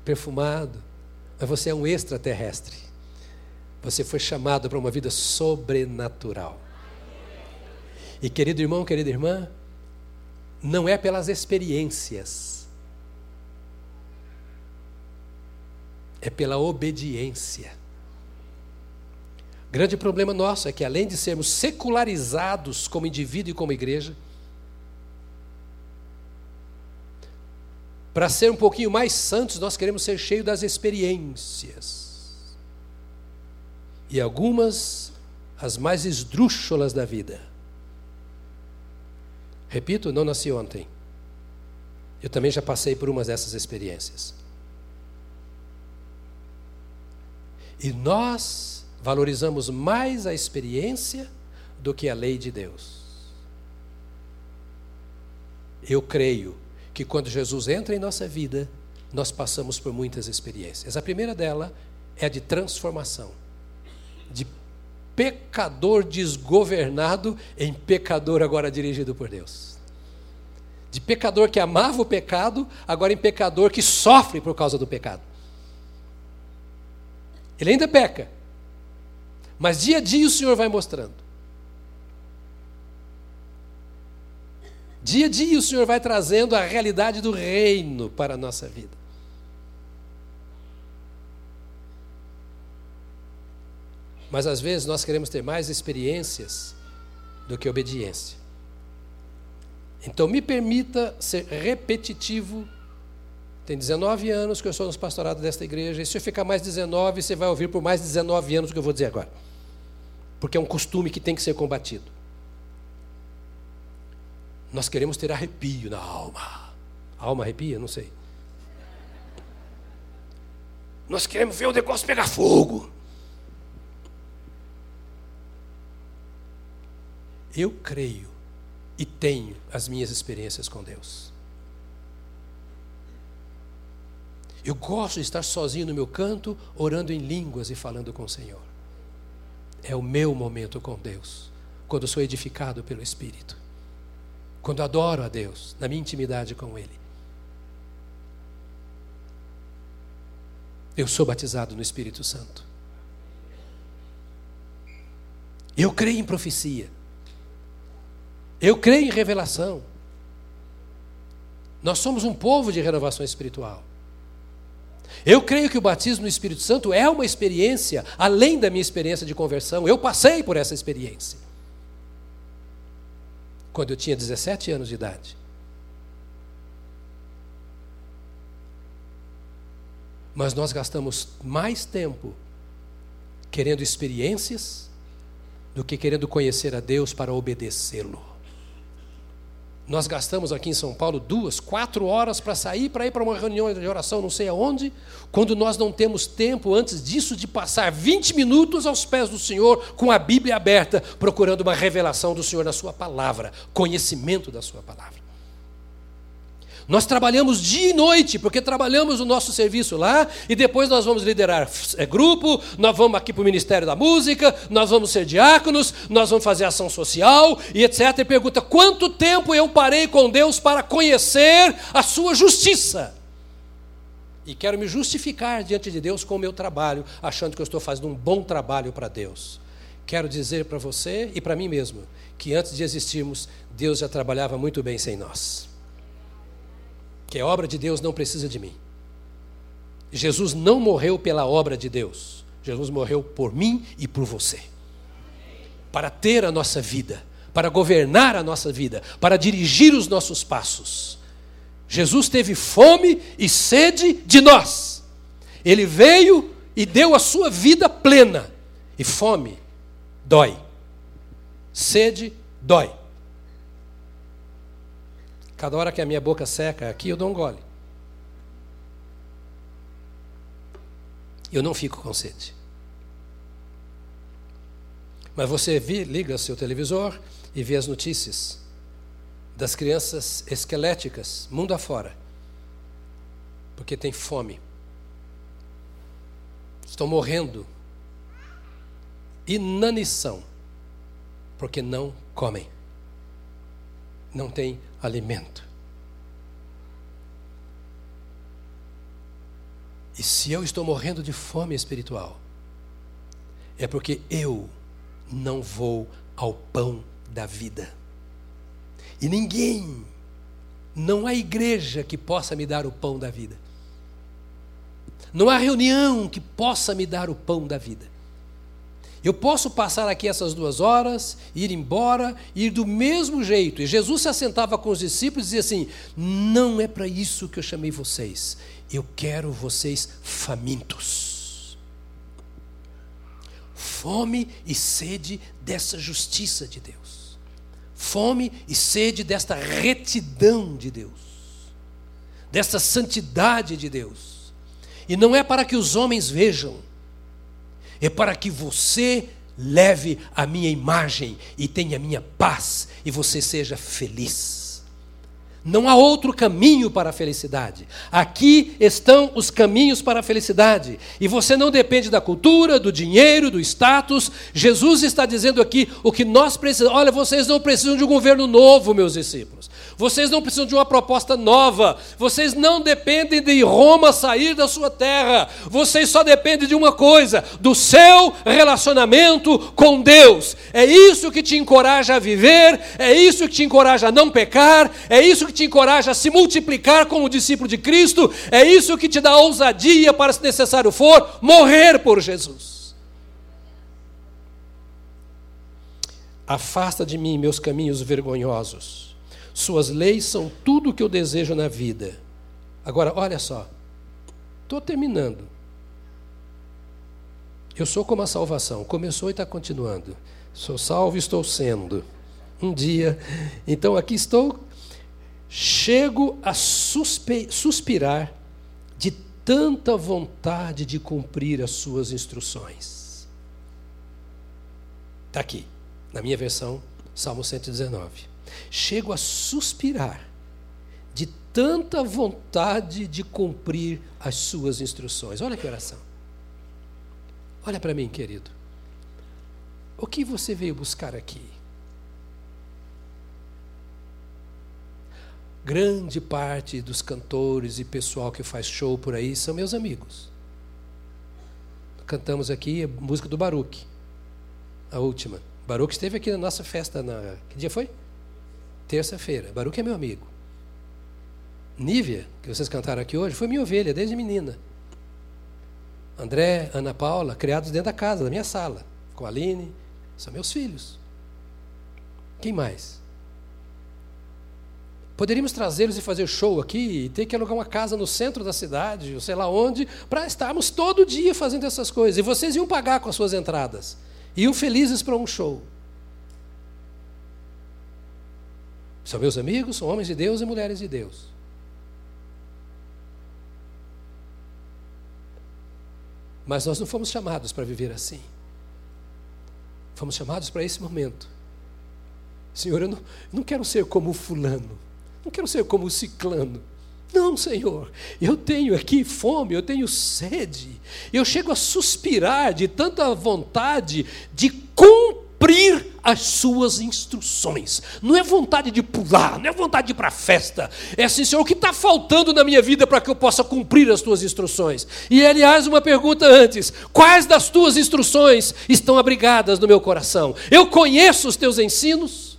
[SPEAKER 1] perfumado, mas você é um extraterrestre. Você foi chamado para uma vida sobrenatural. E querido irmão, querida irmã, não é pelas experiências, é pela obediência. Grande problema nosso é que, além de sermos secularizados como indivíduo e como igreja, para ser um pouquinho mais santos, nós queremos ser cheios das experiências. E algumas, as mais esdrúxulas da vida. Repito, não nasci ontem. Eu também já passei por umas dessas experiências. E nós valorizamos mais a experiência do que a lei de Deus. Eu creio que quando Jesus entra em nossa vida, nós passamos por muitas experiências. A primeira dela é a de transformação, de pecador desgovernado em pecador agora dirigido por Deus. De pecador que amava o pecado, agora em pecador que sofre por causa do pecado. Ele ainda peca, mas dia a dia o Senhor vai mostrando. Dia a dia o Senhor vai trazendo a realidade do reino para a nossa vida. Mas às vezes nós queremos ter mais experiências do que obediência. Então me permita ser repetitivo. Tem 19 anos que eu sou nos pastorados desta igreja, e se eu ficar mais 19, você vai ouvir por mais 19 anos o que eu vou dizer agora. Porque é um costume que tem que ser combatido. Nós queremos ter arrepio na alma. A alma arrepia? Não sei. Nós queremos ver o negócio pegar fogo. Eu creio e tenho as minhas experiências com Deus. Eu gosto de estar sozinho no meu canto, orando em línguas e falando com o Senhor. É o meu momento com Deus, quando sou edificado pelo Espírito quando adoro a Deus, na minha intimidade com Ele. Eu sou batizado no Espírito Santo. Eu creio em profecia. Eu creio em revelação. Nós somos um povo de renovação espiritual. Eu creio que o batismo no Espírito Santo é uma experiência além da minha experiência de conversão. Eu passei por essa experiência quando eu tinha 17 anos de idade. Mas nós gastamos mais tempo querendo experiências do que querendo conhecer a Deus para obedecê-lo. Nós gastamos aqui em São Paulo duas, quatro horas para sair, para ir para uma reunião de oração, não sei aonde, quando nós não temos tempo antes disso de passar 20 minutos aos pés do Senhor com a Bíblia aberta, procurando uma revelação do Senhor na Sua palavra, conhecimento da Sua palavra. Nós trabalhamos dia e noite, porque trabalhamos o nosso serviço lá, e depois nós vamos liderar é, grupo, nós vamos aqui para o Ministério da Música, nós vamos ser diáconos, nós vamos fazer ação social e etc. E pergunta: quanto tempo eu parei com Deus para conhecer a sua justiça? E quero me justificar diante de Deus com o meu trabalho, achando que eu estou fazendo um bom trabalho para Deus. Quero dizer para você e para mim mesmo que antes de existirmos, Deus já trabalhava muito bem sem nós que a obra de Deus não precisa de mim. Jesus não morreu pela obra de Deus, Jesus morreu por mim e por você. Para ter a nossa vida, para governar a nossa vida, para dirigir os nossos passos. Jesus teve fome e sede de nós. Ele veio e deu a sua vida plena. E fome dói. Sede dói. Cada hora que a minha boca seca aqui, eu dou um gole. Eu não fico com sede. Mas você vi, liga seu televisor e vê as notícias das crianças esqueléticas, mundo afora, porque tem fome. Estão morrendo. Inanição, porque não comem. Não tem alimento. E se eu estou morrendo de fome espiritual, é porque eu não vou ao pão da vida. E ninguém, não há igreja que possa me dar o pão da vida. Não há reunião que possa me dar o pão da vida. Eu posso passar aqui essas duas horas, ir embora, ir do mesmo jeito. E Jesus se assentava com os discípulos e dizia assim: Não é para isso que eu chamei vocês. Eu quero vocês famintos. Fome e sede dessa justiça de Deus. Fome e sede desta retidão de Deus. Desta santidade de Deus. E não é para que os homens vejam é para que você leve a minha imagem e tenha a minha paz e você seja feliz. Não há outro caminho para a felicidade. Aqui estão os caminhos para a felicidade. E você não depende da cultura, do dinheiro, do status. Jesus está dizendo aqui o que nós precisamos. Olha, vocês não precisam de um governo novo, meus discípulos. Vocês não precisam de uma proposta nova. Vocês não dependem de Roma sair da sua terra. Vocês só dependem de uma coisa: do seu relacionamento com Deus. É isso que te encoraja a viver, é isso que te encoraja a não pecar, é isso que te encoraja a se multiplicar como discípulo de Cristo, é isso que te dá ousadia para, se necessário for, morrer por Jesus. Afasta de mim meus caminhos vergonhosos suas leis são tudo o que eu desejo na vida. Agora, olha só. Estou terminando. Eu sou como a salvação. Começou e está continuando. Sou salvo e estou sendo. Um dia. Então aqui estou. Chego a suspirar de tanta vontade de cumprir as suas instruções. Está aqui, na minha versão, Salmo 119 chego a suspirar de tanta vontade de cumprir as suas instruções. Olha que oração. Olha para mim, querido. O que você veio buscar aqui? Grande parte dos cantores e pessoal que faz show por aí são meus amigos. Cantamos aqui a música do Baruch, a última. Baruch esteve aqui na nossa festa. Na... Que dia foi? Terça-feira. Baruque é meu amigo. Nívia, que vocês cantaram aqui hoje, foi minha ovelha desde menina. André, Ana Paula, criados dentro da casa, da minha sala, com a Aline, são meus filhos. Quem mais? Poderíamos trazê-los e fazer show aqui e ter que alugar uma casa no centro da cidade, ou sei lá onde, para estarmos todo dia fazendo essas coisas. E vocês iam pagar com as suas entradas. Iam felizes para um show. São meus amigos, são homens de Deus e mulheres de Deus. Mas nós não fomos chamados para viver assim. Fomos chamados para esse momento. Senhor, eu não, não quero ser como o fulano, não quero ser como o ciclano. Não, Senhor, eu tenho aqui fome, eu tenho sede, eu chego a suspirar de tanta vontade de cumprir cumprir as suas instruções. Não é vontade de pular, não é vontade de ir para a festa. É assim, Senhor, o que está faltando na minha vida para que eu possa cumprir as tuas instruções? E, aliás, uma pergunta antes: quais das tuas instruções estão abrigadas no meu coração? Eu conheço os teus ensinos?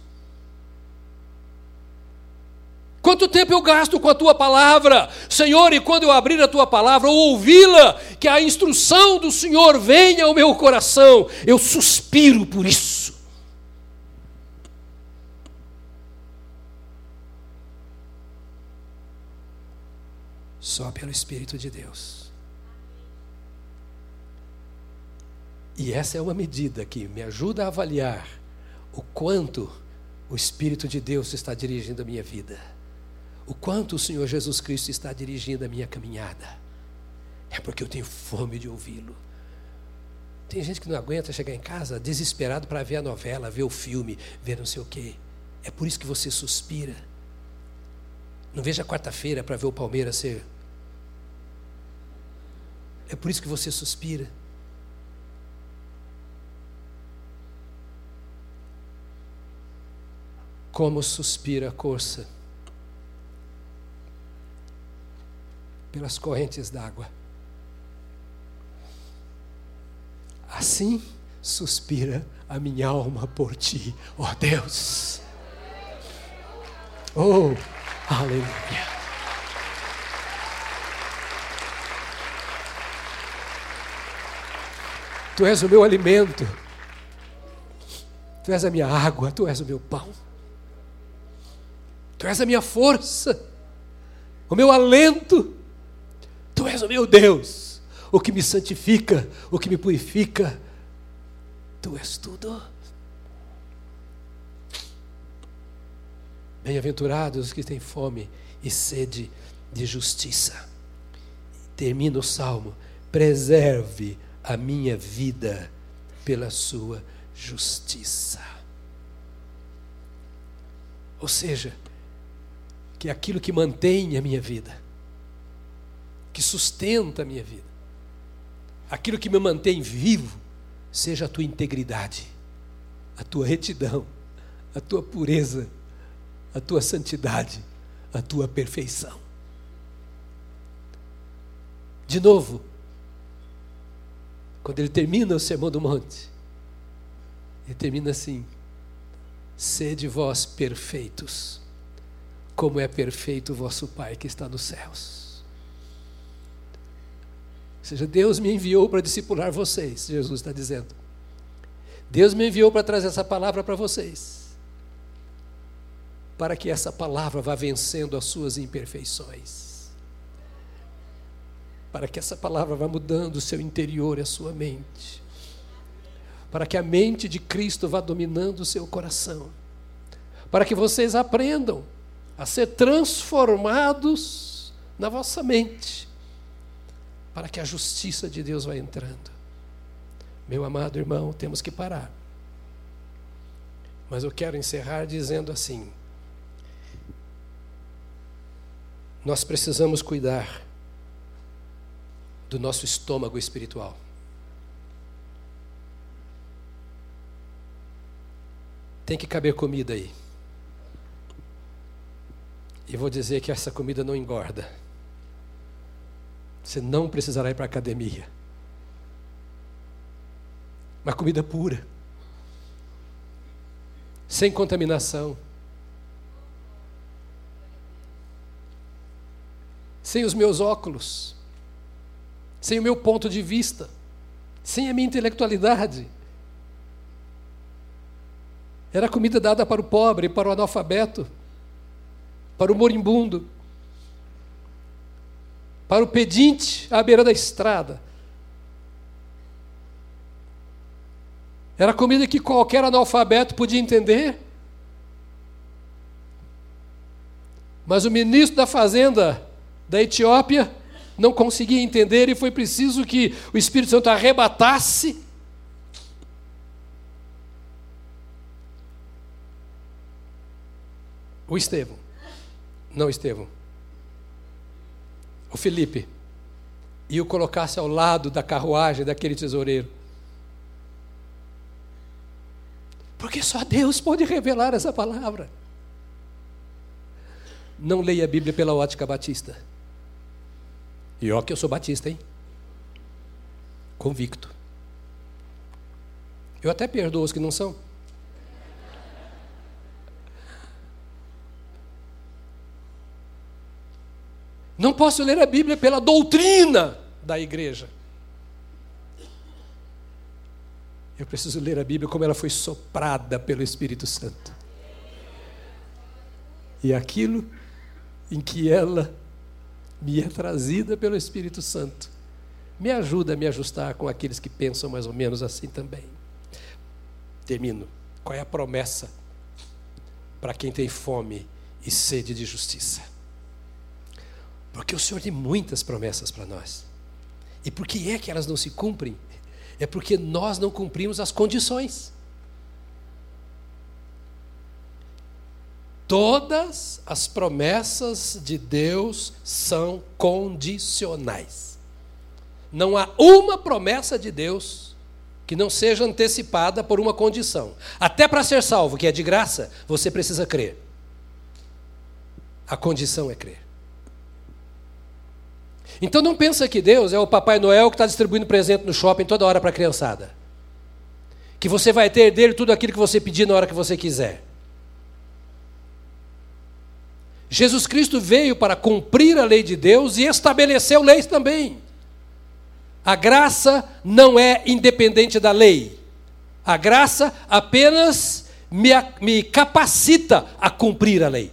[SPEAKER 1] Quanto tempo eu gasto com a tua palavra, Senhor, e quando eu abrir a tua palavra ou ouvi-la, que a instrução do Senhor venha ao meu coração, eu suspiro por isso. Só pelo Espírito de Deus. E essa é uma medida que me ajuda a avaliar o quanto o Espírito de Deus está dirigindo a minha vida o quanto o Senhor Jesus Cristo está dirigindo a minha caminhada. É porque eu tenho fome de ouvi-lo. Tem gente que não aguenta chegar em casa desesperado para ver a novela, ver o filme, ver não sei o quê. É por isso que você suspira. Não veja quarta-feira para ver o Palmeiras ser. É por isso que você suspira. Como suspira a corça pelas correntes d'água. Assim suspira a minha alma por ti, ó Deus. Oh, aleluia. Tu és o meu alimento. Tu és a minha água, tu és o meu pão. Tu és a minha força, o meu alento. Tu és o meu Deus, o que me santifica, o que me purifica. Tu és tudo. Bem-aventurados os que têm fome e sede de justiça. Termina o salmo: preserve a minha vida pela sua justiça. Ou seja, que aquilo que mantém a minha vida, que sustenta a minha vida, aquilo que me mantém vivo, seja a tua integridade, a tua retidão, a tua pureza a tua santidade, a tua perfeição. De novo, quando ele termina o Sermão do Monte, ele termina assim: Sede vós perfeitos, como é perfeito o vosso Pai que está nos céus. Ou seja, Deus me enviou para discipular vocês, Jesus está dizendo. Deus me enviou para trazer essa palavra para vocês para que essa palavra vá vencendo as suas imperfeições. Para que essa palavra vá mudando o seu interior e a sua mente. Para que a mente de Cristo vá dominando o seu coração. Para que vocês aprendam a ser transformados na vossa mente. Para que a justiça de Deus vá entrando. Meu amado irmão, temos que parar. Mas eu quero encerrar dizendo assim: nós precisamos cuidar do nosso estômago espiritual. Tem que caber comida aí. E vou dizer que essa comida não engorda. Você não precisará ir para a academia. Uma comida pura. Sem contaminação. sem os meus óculos, sem o meu ponto de vista, sem a minha intelectualidade. Era comida dada para o pobre, para o analfabeto, para o moribundo, para o pedinte à beira da estrada. Era comida que qualquer analfabeto podia entender. Mas o ministro da Fazenda da Etiópia não conseguia entender e foi preciso que o Espírito Santo arrebatasse. O Estevão, não Estevão, o Felipe, e o colocasse ao lado da carruagem daquele tesoureiro. Porque só Deus pode revelar essa palavra. Não leia a Bíblia pela ótica batista. E ó que eu sou batista, hein? Convicto. Eu até perdoo os que não são. Não posso ler a Bíblia pela doutrina da igreja. Eu preciso ler a Bíblia como ela foi soprada pelo Espírito Santo. E aquilo em que ela me é trazida pelo Espírito Santo. Me ajuda a me ajustar com aqueles que pensam mais ou menos assim também. Termino. Qual é a promessa para quem tem fome e sede de justiça? Porque o Senhor tem muitas promessas para nós. E por que é que elas não se cumprem? É porque nós não cumprimos as condições. Todas as promessas de Deus são condicionais. Não há uma promessa de Deus que não seja antecipada por uma condição. Até para ser salvo, que é de graça, você precisa crer. A condição é crer. Então não pensa que Deus é o Papai Noel que está distribuindo presente no shopping toda hora para a criançada. que você vai ter dele tudo aquilo que você pedir na hora que você quiser. Jesus Cristo veio para cumprir a lei de Deus e estabeleceu leis também. A graça não é independente da lei. A graça apenas me, me capacita a cumprir a lei.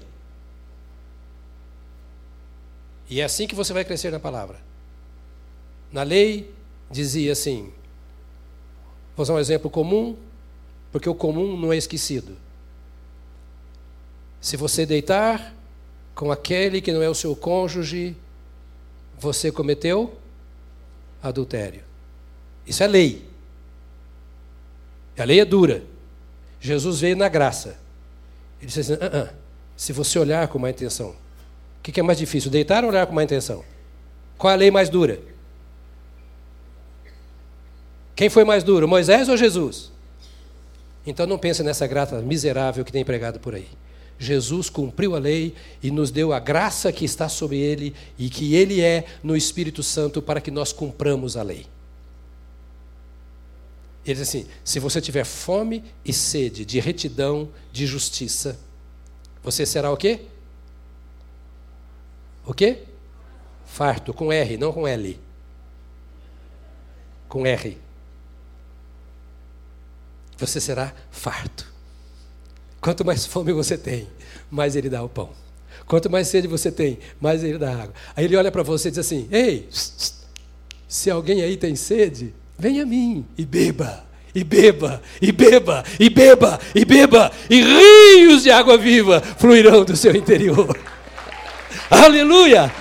[SPEAKER 1] E é assim que você vai crescer na palavra. Na lei dizia assim: Vou usar um exemplo comum, porque o comum não é esquecido. Se você deitar com aquele que não é o seu cônjuge, você cometeu adultério. Isso é lei. A lei é dura. Jesus veio na graça. Ele disse assim: ah, ah, se você olhar com má intenção, o que, que é mais difícil, deitar ou olhar com má intenção? Qual é a lei mais dura? Quem foi mais duro, Moisés ou Jesus? Então não pense nessa graça miserável que tem pregado por aí. Jesus cumpriu a lei e nos deu a graça que está sobre ele e que ele é no Espírito Santo para que nós cumpramos a lei. Ele diz assim: se você tiver fome e sede de retidão, de justiça, você será o quê? O quê? Farto, com R, não com L. Com R você será farto. Quanto mais fome você tem, mais ele dá o pão. Quanto mais sede você tem, mais ele dá água. Aí ele olha para você e diz assim: Ei, se alguém aí tem sede, venha a mim e beba, e beba, e beba, e beba, e beba, e rios de água viva fluirão do seu interior. Aleluia!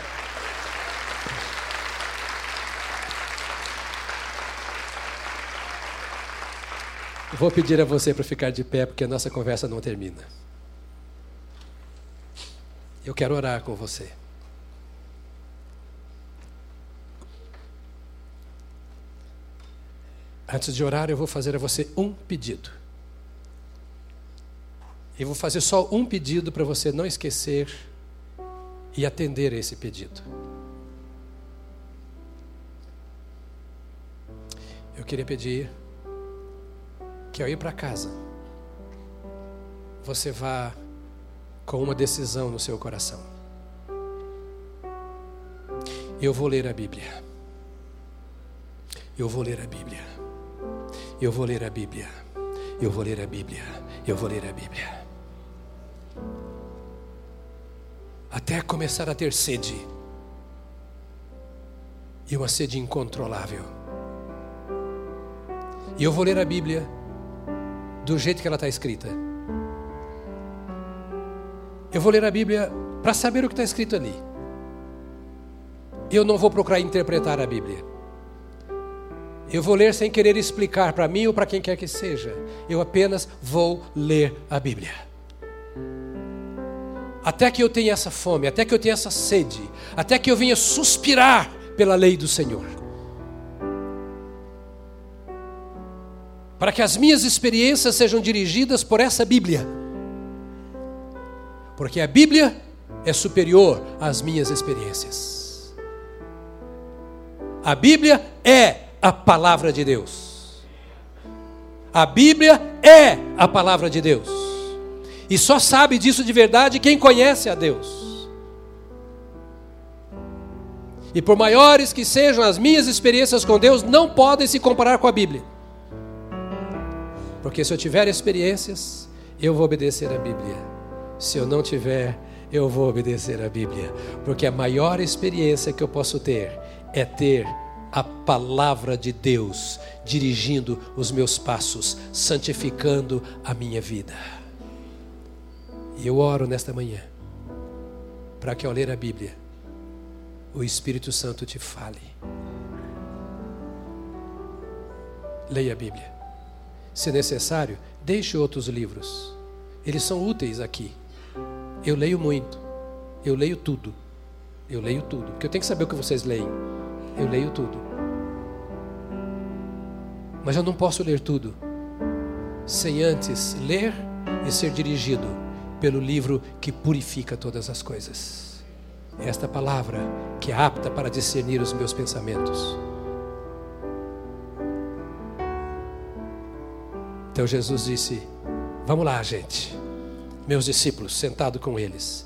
[SPEAKER 1] Vou pedir a você para ficar de pé, porque a nossa conversa não termina. Eu quero orar com você. Antes de orar, eu vou fazer a você um pedido. E vou fazer só um pedido para você não esquecer e atender a esse pedido. Eu queria pedir que ao ir para casa, você vá com uma decisão no seu coração. Eu vou ler a Bíblia. Eu vou ler a Bíblia. Eu vou ler a Bíblia. Eu vou ler a Bíblia. Eu vou ler a Bíblia. Até começar a ter sede. E uma sede incontrolável. E eu vou ler a Bíblia do jeito que ela está escrita. Eu vou ler a Bíblia para saber o que está escrito ali. Eu não vou procurar interpretar a Bíblia. Eu vou ler sem querer explicar para mim ou para quem quer que seja. Eu apenas vou ler a Bíblia. Até que eu tenha essa fome, até que eu tenha essa sede, até que eu venha suspirar pela lei do Senhor. para que as minhas experiências sejam dirigidas por essa Bíblia. Porque a Bíblia é superior às minhas experiências. A Bíblia é a palavra de Deus. A Bíblia é a palavra de Deus. E só sabe disso de verdade quem conhece a Deus. E por maiores que sejam as minhas experiências com Deus, não podem se comparar com a Bíblia. Porque se eu tiver experiências, eu vou obedecer a Bíblia. Se eu não tiver, eu vou obedecer a Bíblia. Porque a maior experiência que eu posso ter é ter a palavra de Deus dirigindo os meus passos, santificando a minha vida. E eu oro nesta manhã para que ao ler a Bíblia, o Espírito Santo te fale. Leia a Bíblia. Se necessário, deixe outros livros. Eles são úteis aqui. Eu leio muito. Eu leio tudo. Eu leio tudo. Porque eu tenho que saber o que vocês leem. Eu leio tudo. Mas eu não posso ler tudo sem antes ler e ser dirigido pelo livro que purifica todas as coisas. Esta palavra que é apta para discernir os meus pensamentos. Então Jesus disse: Vamos lá, gente. Meus discípulos, sentado com eles,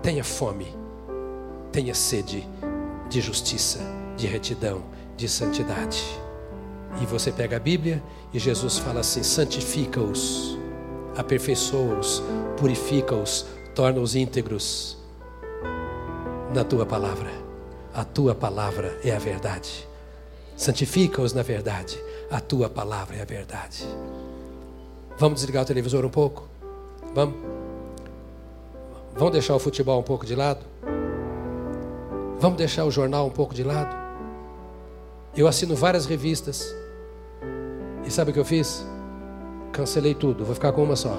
[SPEAKER 1] tenha fome, tenha sede de justiça, de retidão, de santidade. E você pega a Bíblia e Jesus fala assim: santifica-os, aperfeiçoa-os, purifica-os, torna-os íntegros na tua palavra. A tua palavra é a verdade. Santifica-os na verdade. A tua palavra é a verdade. Vamos desligar o televisor um pouco? Vamos? Vamos deixar o futebol um pouco de lado? Vamos deixar o jornal um pouco de lado? Eu assino várias revistas. E sabe o que eu fiz? Cancelei tudo, vou ficar com uma só.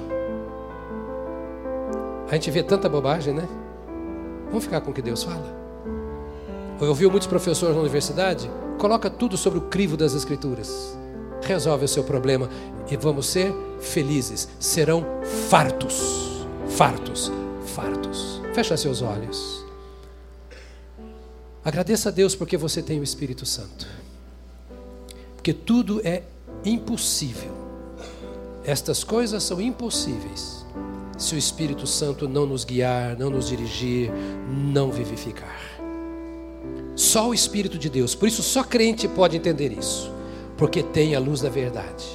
[SPEAKER 1] A gente vê tanta bobagem, né? Vamos ficar com o que Deus fala. Eu ouvi muitos professores na universidade, coloca tudo sobre o crivo das escrituras. Resolve o seu problema e vamos ser felizes. Serão fartos. Fartos, fartos. Fecha seus olhos. Agradeça a Deus porque você tem o Espírito Santo. Porque tudo é impossível. Estas coisas são impossíveis se o Espírito Santo não nos guiar, não nos dirigir, não vivificar. Só o Espírito de Deus. Por isso, só crente pode entender isso. Porque tem a luz da verdade.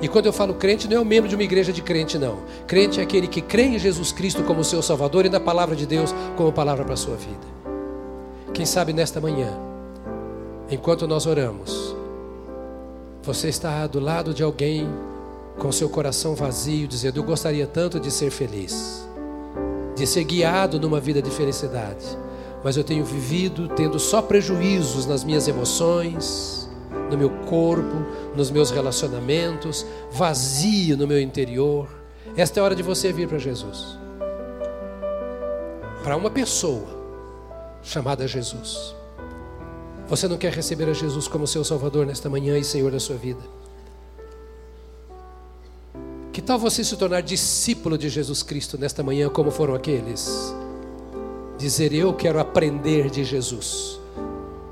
[SPEAKER 1] E quando eu falo crente, não é o membro de uma igreja de crente, não. Crente é aquele que crê em Jesus Cristo como seu Salvador e na palavra de Deus como palavra para a sua vida. Quem sabe nesta manhã, enquanto nós oramos, você está do lado de alguém com seu coração vazio, dizendo: Eu gostaria tanto de ser feliz, de ser guiado numa vida de felicidade, mas eu tenho vivido tendo só prejuízos nas minhas emoções, no meu corpo, nos meus relacionamentos, vazio no meu interior. Esta é a hora de você vir para Jesus. Para uma pessoa chamada Jesus. Você não quer receber a Jesus como seu Salvador nesta manhã e Senhor da sua vida? Que tal você se tornar discípulo de Jesus Cristo nesta manhã, como foram aqueles? Dizer, eu quero aprender de Jesus,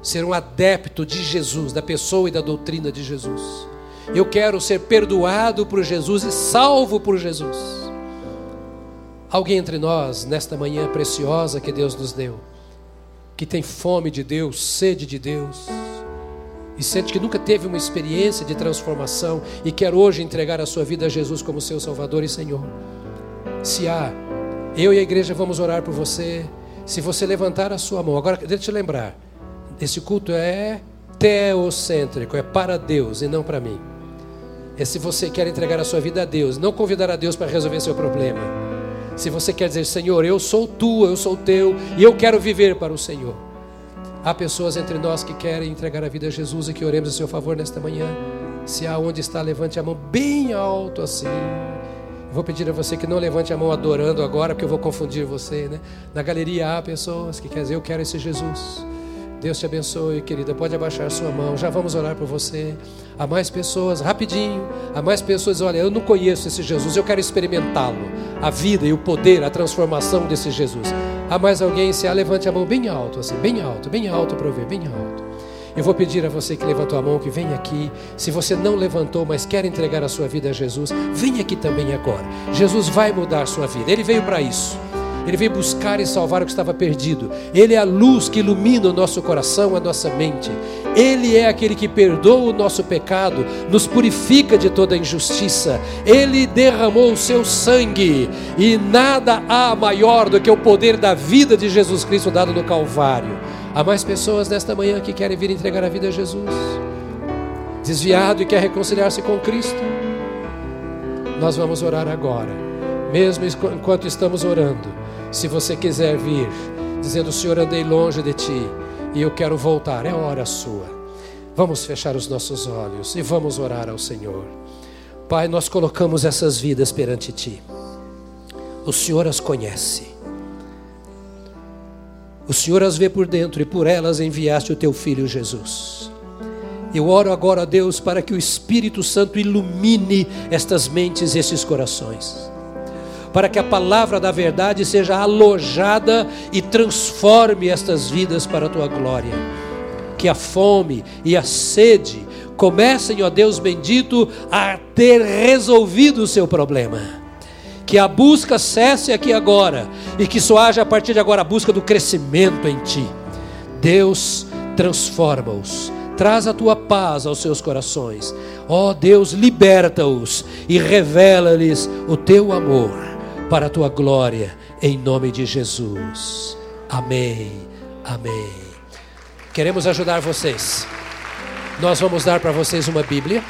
[SPEAKER 1] ser um adepto de Jesus, da pessoa e da doutrina de Jesus. Eu quero ser perdoado por Jesus e salvo por Jesus. Alguém entre nós, nesta manhã preciosa que Deus nos deu, que tem fome de Deus, sede de Deus, e sente que nunca teve uma experiência de transformação e quer hoje entregar a sua vida a Jesus como seu Salvador e Senhor. Se há, eu e a igreja vamos orar por você. Se você levantar a sua mão, agora deixa eu te lembrar: esse culto é teocêntrico, é para Deus e não para mim. É se você quer entregar a sua vida a Deus, não convidar a Deus para resolver seu problema. Se você quer dizer, Senhor, eu sou tua, eu sou teu e eu quero viver para o Senhor. Há pessoas entre nós que querem entregar a vida a Jesus e que oremos a seu favor nesta manhã. Se há onde está, levante a mão bem alto assim. vou pedir a você que não levante a mão adorando agora, porque eu vou confundir você, né? Na galeria há pessoas que querem dizer, eu quero esse Jesus. Deus te abençoe, querida. Pode abaixar sua mão. Já vamos orar por você. Há mais pessoas, rapidinho. Há mais pessoas. Olha, eu não conheço esse Jesus. Eu quero experimentá-lo. A vida e o poder, a transformação desse Jesus. Há mais alguém? Se há, levante a mão bem alto, assim, bem alto, bem alto para eu ver, bem alto. Eu vou pedir a você que levantou a mão que venha aqui. Se você não levantou, mas quer entregar a sua vida a Jesus, venha aqui também agora. Jesus vai mudar a sua vida. Ele veio para isso. Ele veio buscar e salvar o que estava perdido. Ele é a luz que ilumina o nosso coração, a nossa mente. Ele é aquele que perdoa o nosso pecado, nos purifica de toda injustiça. Ele derramou o seu sangue e nada há maior do que o poder da vida de Jesus Cristo dado no Calvário. Há mais pessoas nesta manhã que querem vir entregar a vida a Jesus, desviado e quer reconciliar-se com Cristo. Nós vamos orar agora, mesmo enquanto estamos orando. Se você quiser vir, dizendo: Senhor, andei longe de ti e eu quero voltar, é hora sua. Vamos fechar os nossos olhos e vamos orar ao Senhor. Pai, nós colocamos essas vidas perante ti. O Senhor as conhece. O Senhor as vê por dentro e por elas enviaste o teu filho Jesus. Eu oro agora a Deus para que o Espírito Santo ilumine estas mentes e estes corações para que a palavra da verdade seja alojada e transforme estas vidas para a tua glória. Que a fome e a sede comecem, ó Deus bendito, a ter resolvido o seu problema. Que a busca cesse aqui agora e que só haja a partir de agora a busca do crescimento em Ti. Deus, transforma-os, traz a tua paz aos seus corações. Ó Deus, liberta-os e revela-lhes o teu amor para a tua glória, em nome de Jesus. Amém. Amém. Queremos ajudar vocês. Nós vamos dar para vocês uma Bíblia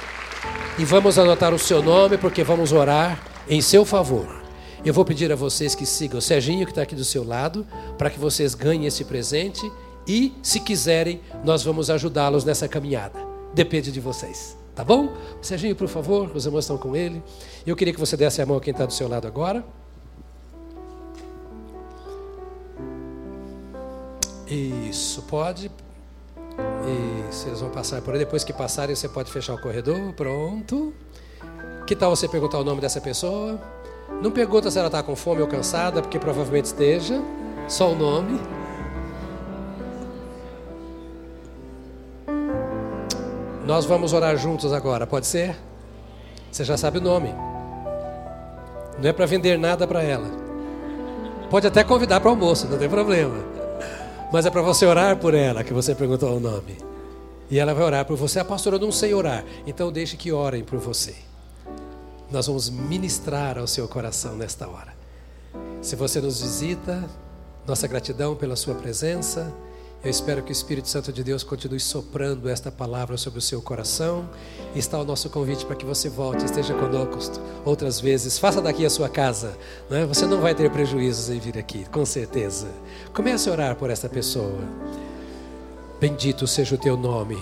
[SPEAKER 1] e vamos anotar o seu nome porque vamos orar em seu favor. Eu vou pedir a vocês que sigam o Serginho que está aqui do seu lado para que vocês ganhem esse presente e, se quiserem, nós vamos ajudá-los nessa caminhada. Depende de vocês. Tá bom? Serginho, por favor, os irmãos estão com ele. Eu queria que você desse a mão a quem está do seu lado agora. Isso, pode. Isso, eles vão passar por aí. Depois que passarem, você pode fechar o corredor. Pronto. Que tal você perguntar o nome dessa pessoa? Não pergunta se ela está com fome ou cansada, porque provavelmente esteja. Só o nome. Nós vamos orar juntos agora, pode ser? Você já sabe o nome. Não é para vender nada para ela. Pode até convidar para almoço, não tem problema. Mas é para você orar por ela que você perguntou o nome. E ela vai orar por você. A pastora, eu não sei orar. Então deixe que orem por você. Nós vamos ministrar ao seu coração nesta hora. Se você nos visita, nossa gratidão pela sua presença. Eu espero que o Espírito Santo de Deus continue soprando esta palavra sobre o seu coração. Está o nosso convite para que você volte, esteja conosco outras vezes. Faça daqui a sua casa. Né? Você não vai ter prejuízos em vir aqui, com certeza. Comece a orar por esta pessoa. Bendito seja o teu nome.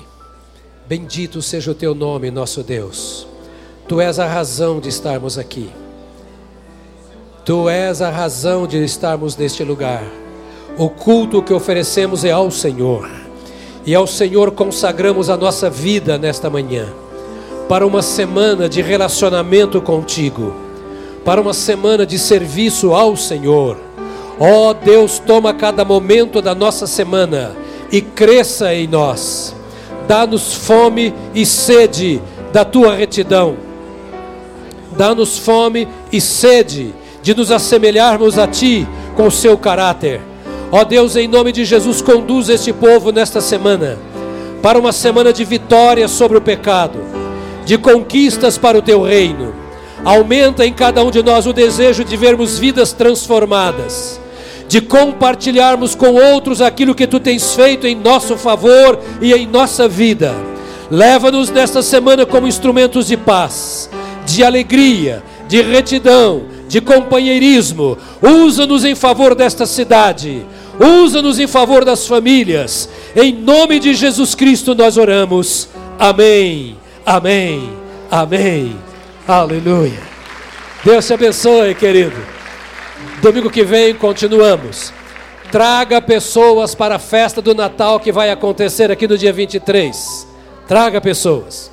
[SPEAKER 1] Bendito seja o teu nome, nosso Deus. Tu és a razão de estarmos aqui. Tu és a razão de estarmos neste lugar. O culto que oferecemos é ao Senhor. E ao Senhor consagramos a nossa vida nesta manhã. Para uma semana de relacionamento contigo. Para uma semana de serviço ao Senhor. Ó oh, Deus, toma cada momento da nossa semana e cresça em nós. Dá-nos fome e sede da tua retidão. Dá-nos fome e sede de nos assemelharmos a ti com o seu caráter Ó Deus, em nome de Jesus, conduz este povo nesta semana para uma semana de vitória sobre o pecado, de conquistas para o teu reino. Aumenta em cada um de nós o desejo de vermos vidas transformadas, de compartilharmos com outros aquilo que tu tens feito em nosso favor e em nossa vida. Leva-nos nesta semana como instrumentos de paz, de alegria, de retidão, de companheirismo. Usa-nos em favor desta cidade usa-nos em favor das famílias. Em nome de Jesus Cristo nós oramos. Amém, amém, amém. Aleluia. Deus te abençoe, querido. Domingo que vem continuamos. Traga pessoas para a festa do Natal que vai acontecer aqui no dia 23. Traga pessoas.